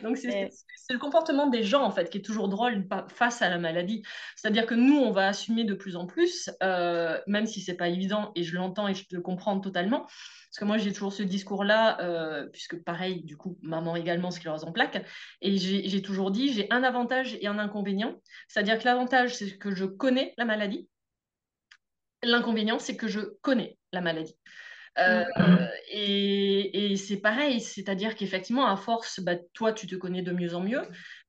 Donc, c'est le comportement des gens, en fait, qui est toujours drôle face à la maladie. C'est-à-dire que nous, on va assumer de plus en plus, euh, même si c'est pas évident, et je l'entends et je le comprends totalement. Parce que moi, j'ai toujours ce discours-là, euh, puisque pareil, du coup, maman également sclérose en plaques. Et j'ai toujours dit, j'ai un avantage et un inconvénient. C'est-à-dire que l'avantage, c'est que je connais la maladie. L'inconvénient, c'est que je connais la maladie. Euh, et, c'est pareil, c'est-à-dire qu'effectivement, à force, bah, toi, tu te connais de mieux en mieux,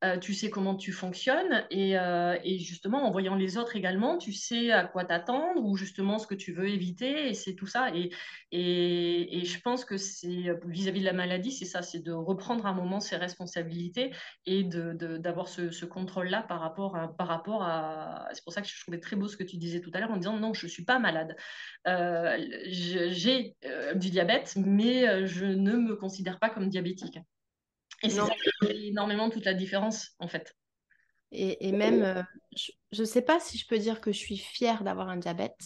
euh, tu sais comment tu fonctionnes, euh, et, justement, en voyant les autres également, tu sais à quoi t'attendre, ou justement ce que tu veux éviter, et c'est tout ça. Et, je pense que c'est vis-à-vis de la maladie, c'est ça, c'est de reprendre un moment ses responsabilités et d'avoir de, ce, contrôle-là par rapport à... C'est pour ça que je trouvais très beau ce que tu disais tout à l'heure en disant non, je ne suis pas malade. J'ai euh, du diabète, mais je ne me considère pas comme diabétique. Et c'est ça qui fait énormément toute la différence, en fait. Et, même, euh, je ne sais pas si je peux dire que je suis fière d'avoir un diabète,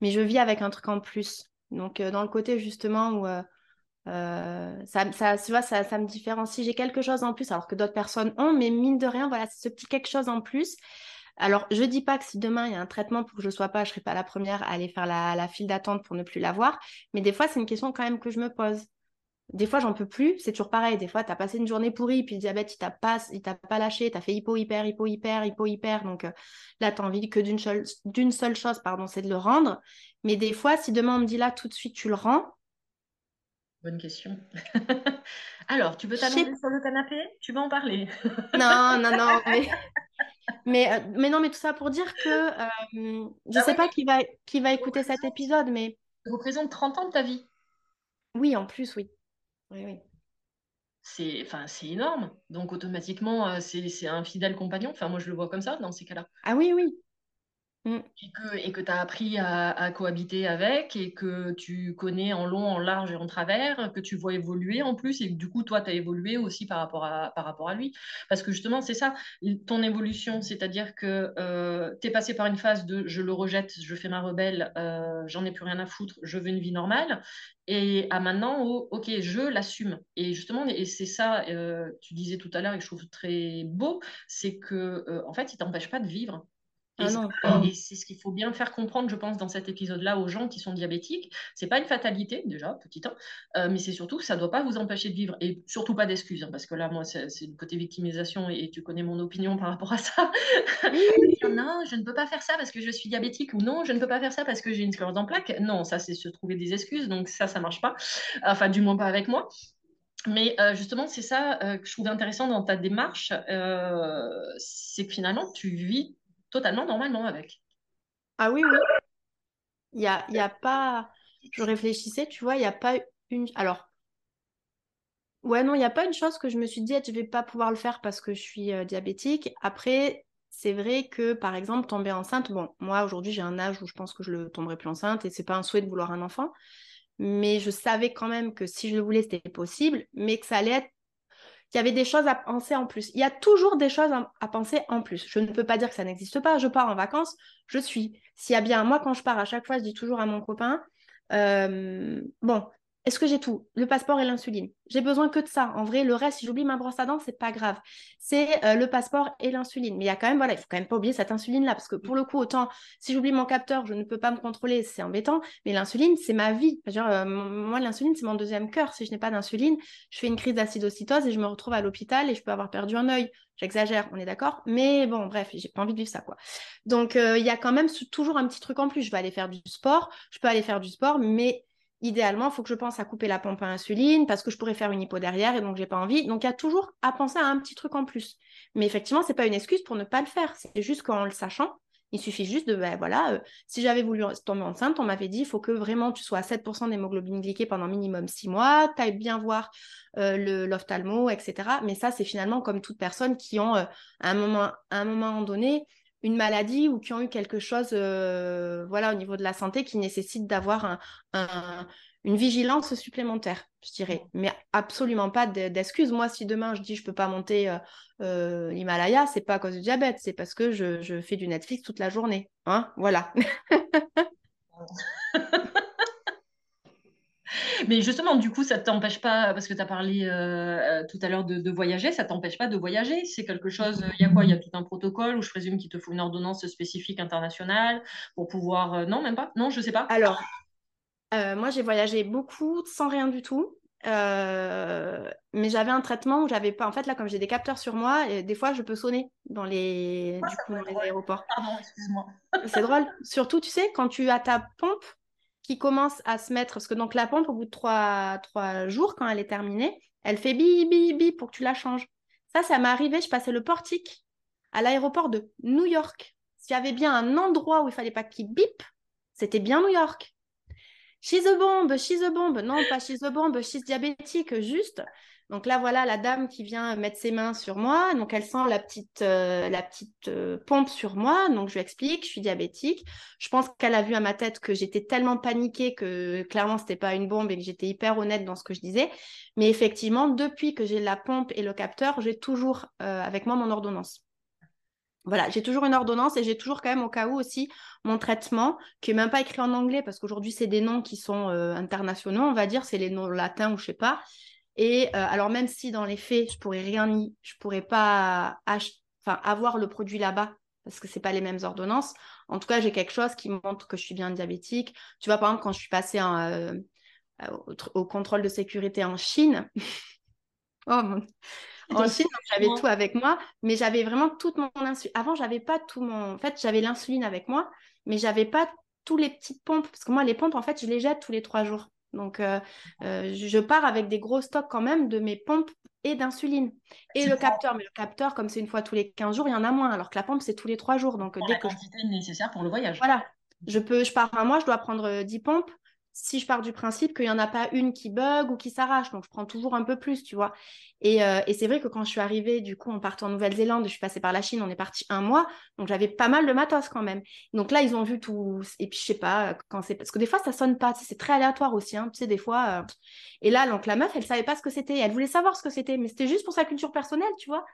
mais je vis avec un truc en plus. Donc, dans le côté justement où ça, ça, tu vois, ça, ça me différencie, j'ai quelque chose en plus, alors que d'autres personnes ont, mais mine de rien, voilà, c'est ce petit quelque chose en plus. Alors, je dis pas que si demain il y a un traitement pour que je ne sois pas, je serai pas la première à aller faire la, file d'attente pour ne plus l'avoir. Mais des fois, c'est une question quand même que je me pose. Des fois, j'en peux plus. C'est toujours pareil. Des fois, tu as passé une journée pourrie, puis le diabète, il t'a pas, il t'a pas lâché. Tu as fait hypo, hyper, hypo, hyper, hypo, hyper. Donc euh, là, tu as envie que d'une seule, d'une seule chose, pardon, c'est de le rendre. Mais des fois, si demain on me dit là, tout de suite, tu le rends. Bonne question. *laughs* Alors, tu veux t'allonger sur le canapé? Tu vas en parler Non, non, non. Mais... Mais, euh, mais non, mais tout ça pour dire que euh, je ne ah sais pas qui va, qui va écouter cet épisode, mais. Ça représente 30 ans de ta vie. Oui, en plus, oui. Oui, oui. C'est enfin, énorme. Donc, automatiquement, euh, c'est un fidèle compagnon. Enfin, moi, je le vois comme ça dans ces cas-là. Ah oui, oui. Mm. Et que tu as appris à, cohabiter avec et que tu connais en long, en large et en travers, que tu vois évoluer en plus et du coup, toi, tu as évolué aussi par rapport, à, par rapport à lui. Parce que justement, c'est ça, ton évolution, c'est-à-dire que euh, tu es passé par une phase de je le rejette, je fais ma rebelle, euh, j'en ai plus rien à foutre, je veux une vie normale, et à maintenant, ok, je l'assume. Et justement, et c'est ça, euh, tu disais tout à l'heure et que je trouve très beau, c'est que en fait, il t'empêche pas de vivre. Ah et c'est ce qu'il faut bien faire comprendre, je pense, dans cet épisode-là aux gens qui sont diabétiques. C'est pas une fatalité, déjà, petit temps, euh, mais c'est surtout que ça ne doit pas vous empêcher de vivre. Et surtout pas d'excuses, hein, parce que là, moi, c'est le côté victimisation et, tu connais mon opinion par rapport à ça. non, *laughs* je ne peux pas faire ça parce que je suis diabétique ou non, je ne peux pas faire ça parce que j'ai une sclérose en plaques. Non, ça, c'est se trouver des excuses, donc ça, ça marche pas. Enfin, du moins pas avec moi. Mais euh, justement, c'est ça euh, que je trouve intéressant dans ta démarche, c'est que finalement, tu vis totalement normalement avec. Ah oui, oui. Il n'y a, y a pas. Je réfléchissais, tu vois, il n'y a pas une. Alors. Ouais, non, il n'y a pas une chose que je me suis dit, je ne vais pas pouvoir le faire parce que je suis euh, diabétique. Après, c'est vrai que, par exemple, tomber enceinte, bon, moi, aujourd'hui, j'ai un âge où je pense que je ne tomberai plus enceinte et c'est pas un souhait de vouloir un enfant. Mais je savais quand même que si je le voulais, c'était possible, mais que ça allait être qu'il y avait des choses à penser en plus. Il y a toujours des choses à, penser en plus. Je ne peux pas dire que ça n'existe pas. Je pars en vacances, je suis. S'il y a bien, moi, quand je pars, à chaque fois, je dis toujours à mon copain, euh, bon, est-ce que j'ai tout? Le passeport et l'insuline. J'ai besoin que de ça. En vrai, le reste, si j'oublie ma brosse à dents, c'est pas grave. C'est euh, le passeport et l'insuline. Mais il y a quand même, voilà, il faut quand même pas oublier cette insuline-là, parce que pour le coup, autant si j'oublie mon capteur, je ne peux pas me contrôler, c'est embêtant. Mais l'insuline, c'est ma vie. Euh, moi, l'insuline, c'est mon deuxième cœur. Si je n'ai pas d'insuline, je fais une crise d'acidocytose et je me retrouve à l'hôpital et je peux avoir perdu un œil. J'exagère, on est d'accord. Mais bon, bref, j'ai pas envie de vivre ça, quoi. Donc, euh, il y a quand même toujours un petit truc en plus. Je vais aller faire du sport. Je peux aller faire du sport, mais idéalement, il faut que je pense à couper la pompe à insuline parce que je pourrais faire une hypo derrière et donc j'ai pas envie. Donc il y a toujours à penser à un petit truc en plus. Mais effectivement, c'est pas une excuse pour ne pas le faire. C'est juste qu'en le sachant, il suffit juste de, ben voilà, euh, si j'avais voulu tomber enceinte, on m'avait dit, il faut que vraiment tu sois à 7% d'hémoglobine glyquée pendant minimum 6 mois, tu ailles bien voir euh, l'ophtalmo, etc. Mais ça, c'est finalement comme toute personne qui ont, euh, un moment donné, une maladie ou qui ont eu quelque chose euh, voilà, au niveau de la santé qui nécessite d'avoir une vigilance supplémentaire, je dirais. Mais absolument pas d'excuses. Moi, si demain je dis je peux pas monter euh, euh, l'Himalaya, c'est pas à cause du diabète, c'est parce que je, je, fais du Netflix toute la journée. Hein voilà. *laughs* Mais justement, du coup, ça ne t'empêche pas, parce que tu as parlé euh, euh, tout à l'heure de, voyager, ça ne t'empêche pas de voyager. C'est quelque chose, il y a quoi? Il y a tout un protocole où je présume qu'il te faut une ordonnance spécifique internationale pour pouvoir. Euh, non, même pas? Non, je ne sais pas. Alors, moi, j'ai voyagé beaucoup sans rien du tout. mais j'avais un traitement où j'avais pas. En fait, là, comme j'ai des capteurs sur moi, et des fois, je peux sonner dans les, du coup, dans les aéroports. Pardon, excuse-moi. C'est drôle. Surtout, tu sais, quand tu as ta pompe, qui commence à se mettre, parce que donc la pompe, au bout de trois, trois jours, quand elle est terminée, elle fait bi, bi, bi pour que tu la changes. Ça, ça m'est arrivé, je passais le portique à l'aéroport de New York. S'il y avait bien un endroit où il fallait pas qu'il bip, c'était bien New York. She's a bomb, she's a bomb. Non, pas she's a bomb, she's diabétique, juste. Donc là, voilà la dame qui vient mettre ses mains sur moi. Donc elle sent la petite, euh, euh, pompe sur moi. Donc je lui explique, je suis diabétique. Je pense qu'elle a vu à ma tête que j'étais tellement paniquée que clairement c'était pas une bombe et que j'étais hyper honnête dans ce que je disais. Mais effectivement, depuis que j'ai la pompe et le capteur, j'ai toujours euh, avec moi mon ordonnance. Voilà, j'ai toujours une ordonnance et j'ai toujours quand même au cas où aussi mon traitement qui est même pas écrit en anglais parce qu'aujourd'hui c'est des noms qui sont internationaux, on va dire, c'est les noms latins ou je sais pas. Et euh, alors même si dans les faits, je pourrais rien y, je pourrais pas enfin, avoir le produit là-bas parce que c'est pas les mêmes ordonnances. En tout cas, j'ai quelque chose qui montre que je suis bien diabétique. Tu vois, par exemple, quand je suis passée euh, au, contrôle de sécurité en Chine, *laughs* oh, en Chine, j'avais tout avec moi, mais j'avais vraiment toute mon insuline. Avant, j'avais pas tout mon. En fait, j'avais l'insuline avec moi, mais j'avais pas tous les petites pompes parce que moi, les pompes, en fait, je les jette tous les trois jours. Donc, euh, euh, je pars avec des gros stocks quand même de mes pompes et d'insuline. Et le capteur, mais le capteur, comme c'est une fois tous les 15 jours, il y en a moins, alors que la pompe, c'est tous les 3 jours. Donc, dès la que quantité nécessaire pour le voyage. Voilà. Je, peux, je pars un mois, je dois prendre 10 pompes si je pars du principe qu'il n'y en a pas une qui bug ou qui s'arrache, donc je prends toujours un peu plus, tu vois. Euh, et, c'est vrai que quand je suis arrivée, du coup, on partait en Nouvelle-Zélande, je suis passée par la Chine, on est parti un mois, donc j'avais pas mal de matos quand même. Donc là, ils ont vu tout, et puis je sais pas, quand c'est, parce que des fois, ça sonne pas, c'est très aléatoire aussi, hein, tu sais, des fois. Euh, et là, donc la meuf, elle savait pas ce que c'était, elle voulait savoir ce que c'était, mais c'était juste pour sa culture personnelle, tu vois.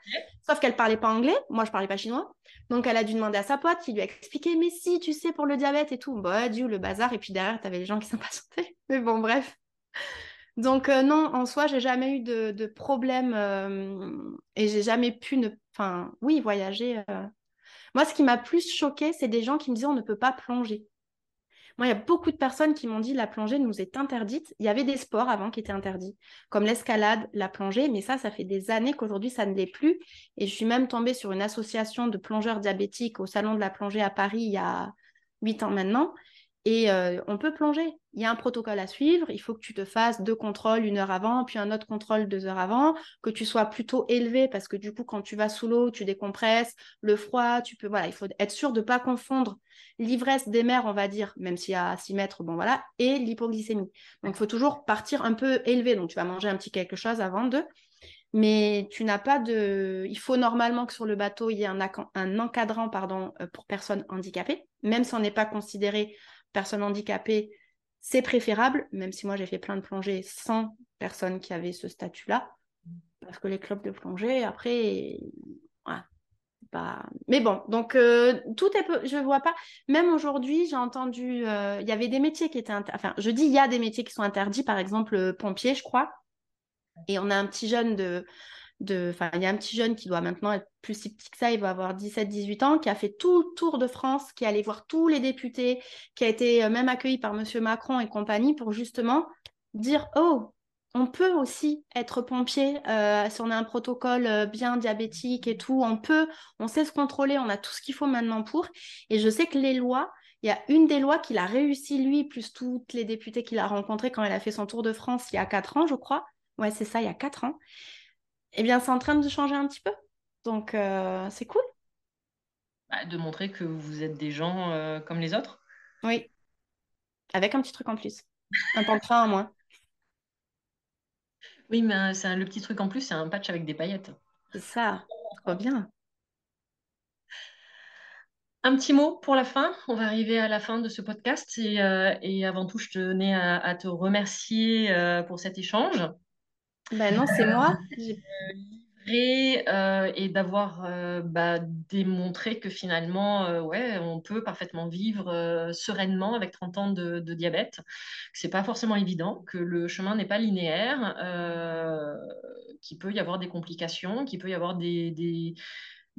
Sauf qu'elle parlait pas anglais, moi je parlais pas chinois, donc elle a dû demander à sa pote qui lui a expliqué, mais si, tu sais, pour le diabète et tout, bah, du le bazar, et puis derrière, t'avais les gens qui *laughs* Mais bon, bref. Donc euh, non, en soi, j'ai jamais eu de, problème euh, et j'ai jamais pu ne, enfin, oui, voyager. Euh. Moi, ce qui m'a plus choqué, c'est des gens qui me disaient on ne peut pas plonger. Moi, il y a beaucoup de personnes qui m'ont dit la plongée nous est interdite. Il y avait des sports avant qui étaient interdits, comme l'escalade, la plongée, mais ça, ça fait des années qu'aujourd'hui, ça ne l'est plus. Et je suis même tombée sur une association de plongeurs diabétiques au Salon de la plongée à Paris il y a huit ans maintenant. Et euh, on peut plonger. Il y a un protocole à suivre. Il faut que tu te fasses deux contrôles une heure avant, puis un autre contrôle deux heures avant, que tu sois plutôt élevé parce que du coup, quand tu vas sous l'eau, tu décompresses, le froid, tu peux. Voilà, il faut être sûr de ne pas confondre l'ivresse des mers, on va dire, même s'il y a 6 mètres, bon voilà, et l'hypoglycémie. Donc, il faut toujours partir un peu élevé. Donc, tu vas manger un petit quelque chose avant de. Mais tu n'as pas de. Il faut normalement que sur le bateau, il y ait un, un encadrant pardon, euh, pour personnes handicapées, même si on n'est pas considéré personnes handicapées, c'est préférable, même si moi j'ai fait plein de plongées sans personnes qui avaient ce statut-là. parce que les clubs de plongée, après, pas... Mais bon, donc euh, tout est, je vois pas. Même aujourd'hui, j'ai entendu, euh, il y avait des métiers qui étaient, enfin, je dis il y a des métiers qui sont interdits, par exemple pompier, je crois. Et on a un petit jeune de, de, enfin, il y a un petit jeune qui doit maintenant être plus si petit que ça, il va avoir 17-18 ans, qui a fait tout le tour de France, qui est allé voir tous les députés, qui a été euh, même accueilli par Monsieur Macron et compagnie pour justement dire, oh, on peut aussi être pompier euh, si on a un protocole euh, bien diabétique et tout. On peut, on sait se contrôler, on a tout ce qu'il faut maintenant pour. Et je sais que les lois, il y a une des lois qu'il a réussi lui, plus toutes les députés qu'il a rencontrés quand il a fait son tour de France il y a quatre ans, je crois. Ouais, c'est ça, il y a quatre ans. Eh bien, c'est en train de changer un petit peu. Donc, euh, c'est cool. Bah, de montrer que vous êtes des gens comme les autres. Oui. Avec un petit truc en plus. Un de en moins. Oui, mais c'est le petit truc en plus, c'est un patch avec des paillettes. C'est ça, trop bien. Un petit mot pour la fin. On va arriver à la fin de ce podcast et, euh, avant tout, je tenais à, te remercier euh, pour cet échange. Ben non, c'est moi. Euh, et d'avoir euh, bah, démontré que finalement, euh, ouais, on peut parfaitement vivre sereinement avec 30 ans de, diabète, que c'est pas forcément évident, que le chemin n'est pas linéaire, qu'il peut y avoir des complications, qu'il peut y avoir des,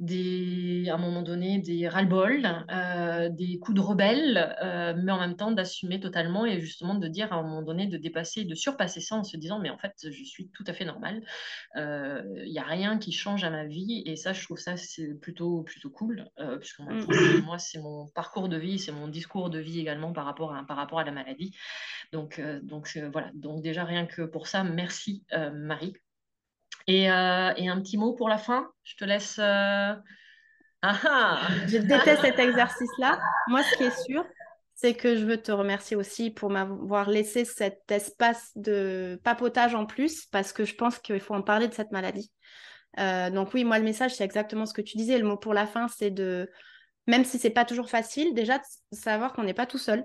à un moment donné des ras-le-bol, euh, des coups de rebelle, euh, mais en même temps d'assumer totalement et justement de dire à un moment donné de dépasser, de surpasser ça en se disant mais en fait je suis tout à fait normal, il euh, n'y a rien qui change à ma vie et ça je trouve ça c'est plutôt plutôt cool puisque mm. moi c'est mon parcours de vie, c'est mon discours de vie également par rapport à par rapport à la maladie. Donc donc voilà donc déjà rien que pour ça merci Marie euh, et, un petit mot pour la fin Je te laisse. Euh, ah, ah Je déteste cet exercice-là. Moi, ce qui est sûr, c'est que je veux te remercier aussi pour m'avoir laissé cet espace de papotage en plus, parce que je pense qu'il faut en parler de cette maladie. Euh, donc oui, moi, le message, c'est exactement ce que tu disais. Le mot pour la fin, c'est de, même si c'est pas toujours facile, déjà de savoir qu'on n'est pas tout seul.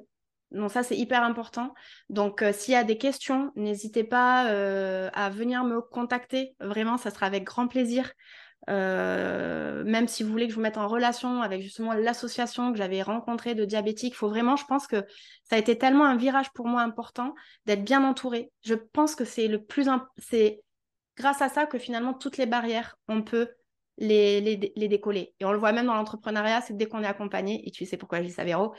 Donc ça, c'est hyper important. Donc euh, s'il y a des questions, n'hésitez pas euh, à venir me contacter. Vraiment, ça sera avec grand plaisir. Euh, même si vous voulez que je vous mette en relation avec justement l'association que j'avais rencontrée de diabétiques, il faut vraiment, je pense que ça a été tellement un virage pour moi important d'être bien entouré. Je pense que c'est le plus, c'est grâce à ça que finalement toutes les barrières, on peut les, les, les décoller. Et on le voit même dans l'entrepreneuriat, c'est dès qu'on est accompagné, et tu sais pourquoi je dis ça, Véro,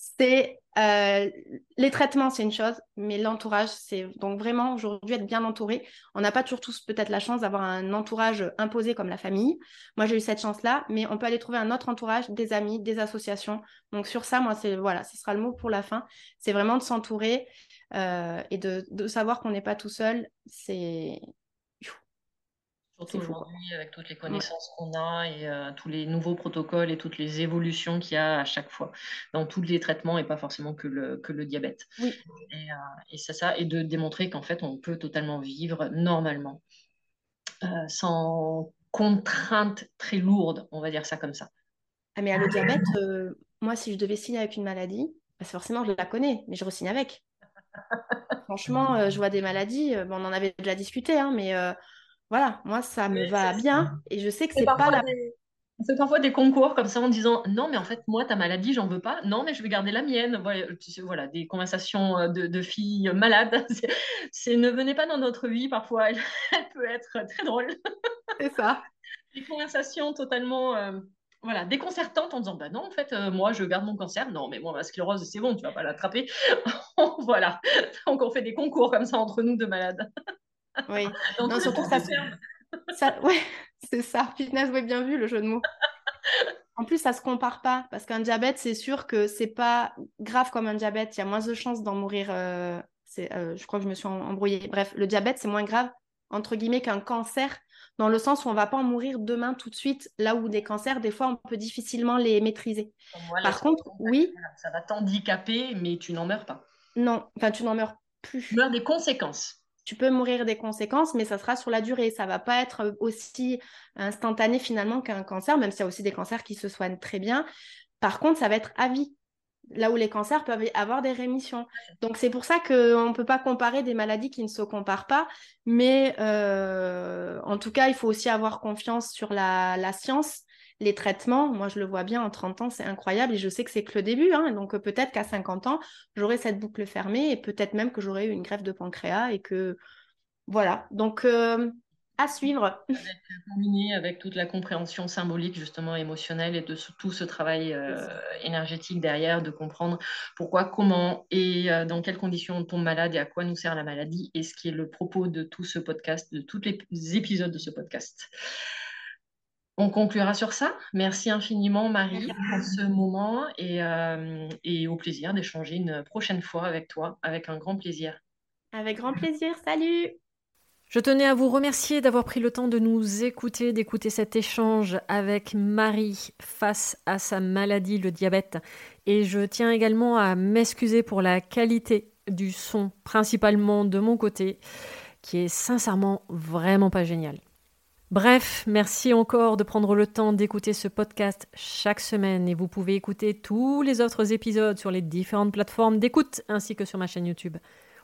c'est euh, les traitements, c'est une chose, mais l'entourage, c'est donc vraiment aujourd'hui être bien entouré. On n'a pas toujours tous peut-être la chance d'avoir un entourage imposé comme la famille. Moi, j'ai eu cette chance-là, mais on peut aller trouver un autre entourage, des amis, des associations. Donc sur ça, moi, c'est voilà, ce sera le mot pour la fin. C'est vraiment de s'entourer euh, et de, de savoir qu'on n'est pas tout seul. C'est Surtout aujourd'hui, avec toutes les connaissances qu'on a et euh, tous les nouveaux protocoles et toutes les évolutions qu'il y a à chaque fois dans tous les traitements et pas forcément que le, que le diabète. Oui. Et, euh, et c'est ça, et de démontrer qu'en fait, on peut totalement vivre normalement, euh, sans contraintes très lourdes, on va dire ça comme ça. Ah, mais à le diabète, moi, si je devais signer avec une maladie, bah, forcément, je la connais, mais je re-signe avec. *laughs* Franchement, je vois des maladies, on en avait déjà discuté, hein, mais voilà, moi, ça me va bien et je sais que c'est pas la. On fait parfois des concours comme ça en disant non, mais en fait, moi, ta maladie, j'en veux pas. Non, mais je vais garder la mienne. Voilà, des conversations euh, de, filles malades. *laughs* C'est ne venez pas dans notre vie. Parfois, *laughs* elle, peut être très drôle. C'est ça. Des conversations totalement euh, voilà, déconcertantes en disant bah non, en fait, euh, moi, je garde mon cancer. Non, mais moi, ma sclérose, c'est bon, tu vas pas l'attraper. *laughs* voilà. Donc, on fait des concours comme ça entre nous de malades. Oui. *laughs* non, surtout ça, *laughs* ça, ouais, c'est ça. Fitness, oui, bien vu le jeu de mots. *laughs* En plus, ça se compare pas parce qu'un diabète, c'est sûr que c'est pas grave comme un diabète. Il y a moins de chances d'en mourir. Euh, euh, je crois que je me suis embrouillée. Bref, le diabète, c'est moins grave entre guillemets qu'un cancer dans le sens où on va pas en mourir demain tout de suite. Là où des cancers, des fois, on peut difficilement les maîtriser. Par contre, oui. Ça va t'handicaper, mais tu n'en meurs pas. Non, enfin, tu n'en meurs plus. Tu meurs des conséquences tu peux mourir des conséquences, mais ça sera sur la durée. Ça va pas être aussi instantané finalement qu'un cancer, même s'il y a aussi des cancers qui se soignent très bien. Par contre, ça va être à vie. là où les cancers peuvent avoir des rémissions. Donc c'est pour ça qu'on ne peut pas comparer des maladies qui ne se comparent pas, mais euh, en tout cas, il faut aussi avoir confiance sur la, science, les traitements. Moi, je le vois bien, en 30 ans, c'est incroyable et je sais que c'est que le début. Hein. donc peut-être qu'à 50 ans, j'aurai cette boucle fermée et peut-être même que j'aurai eu une greffe de pancréas et que... Voilà, donc euh, à suivre. Combiné avec toute la compréhension symbolique, justement émotionnelle, et de tout ce travail euh, énergétique derrière, de comprendre pourquoi, comment et euh, dans quelles conditions on tombe malade et à quoi nous sert la maladie, et ce qui est le propos de tout ce podcast, de tous les épisodes de ce podcast. On conclura sur ça. Merci infiniment, Marie, pour ce moment et, euh, et au plaisir d'échanger une prochaine fois avec toi, avec un grand plaisir. Avec grand plaisir. Salut je tenais à vous remercier d'avoir pris le temps de nous écouter, d'écouter cet échange avec Marie face à sa maladie, le diabète. Et je tiens également à m'excuser pour la qualité du son, principalement de mon côté, qui est sincèrement vraiment pas génial. Bref, merci encore de prendre le temps d'écouter ce podcast chaque semaine et vous pouvez écouter tous les autres épisodes sur les différentes plateformes d'écoute ainsi que sur ma chaîne YouTube.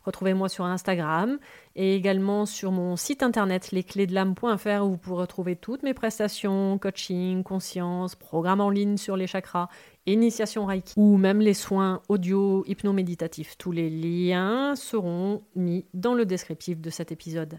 Retrouvez-moi sur Instagram et également sur mon site internet lesclésdelame.fr où vous pourrez retrouver toutes mes prestations, coaching, conscience, programmes en ligne sur les chakras, initiation Reiki ou même les soins audio hypnoméditatifs. Tous les liens seront mis dans le descriptif de cet épisode.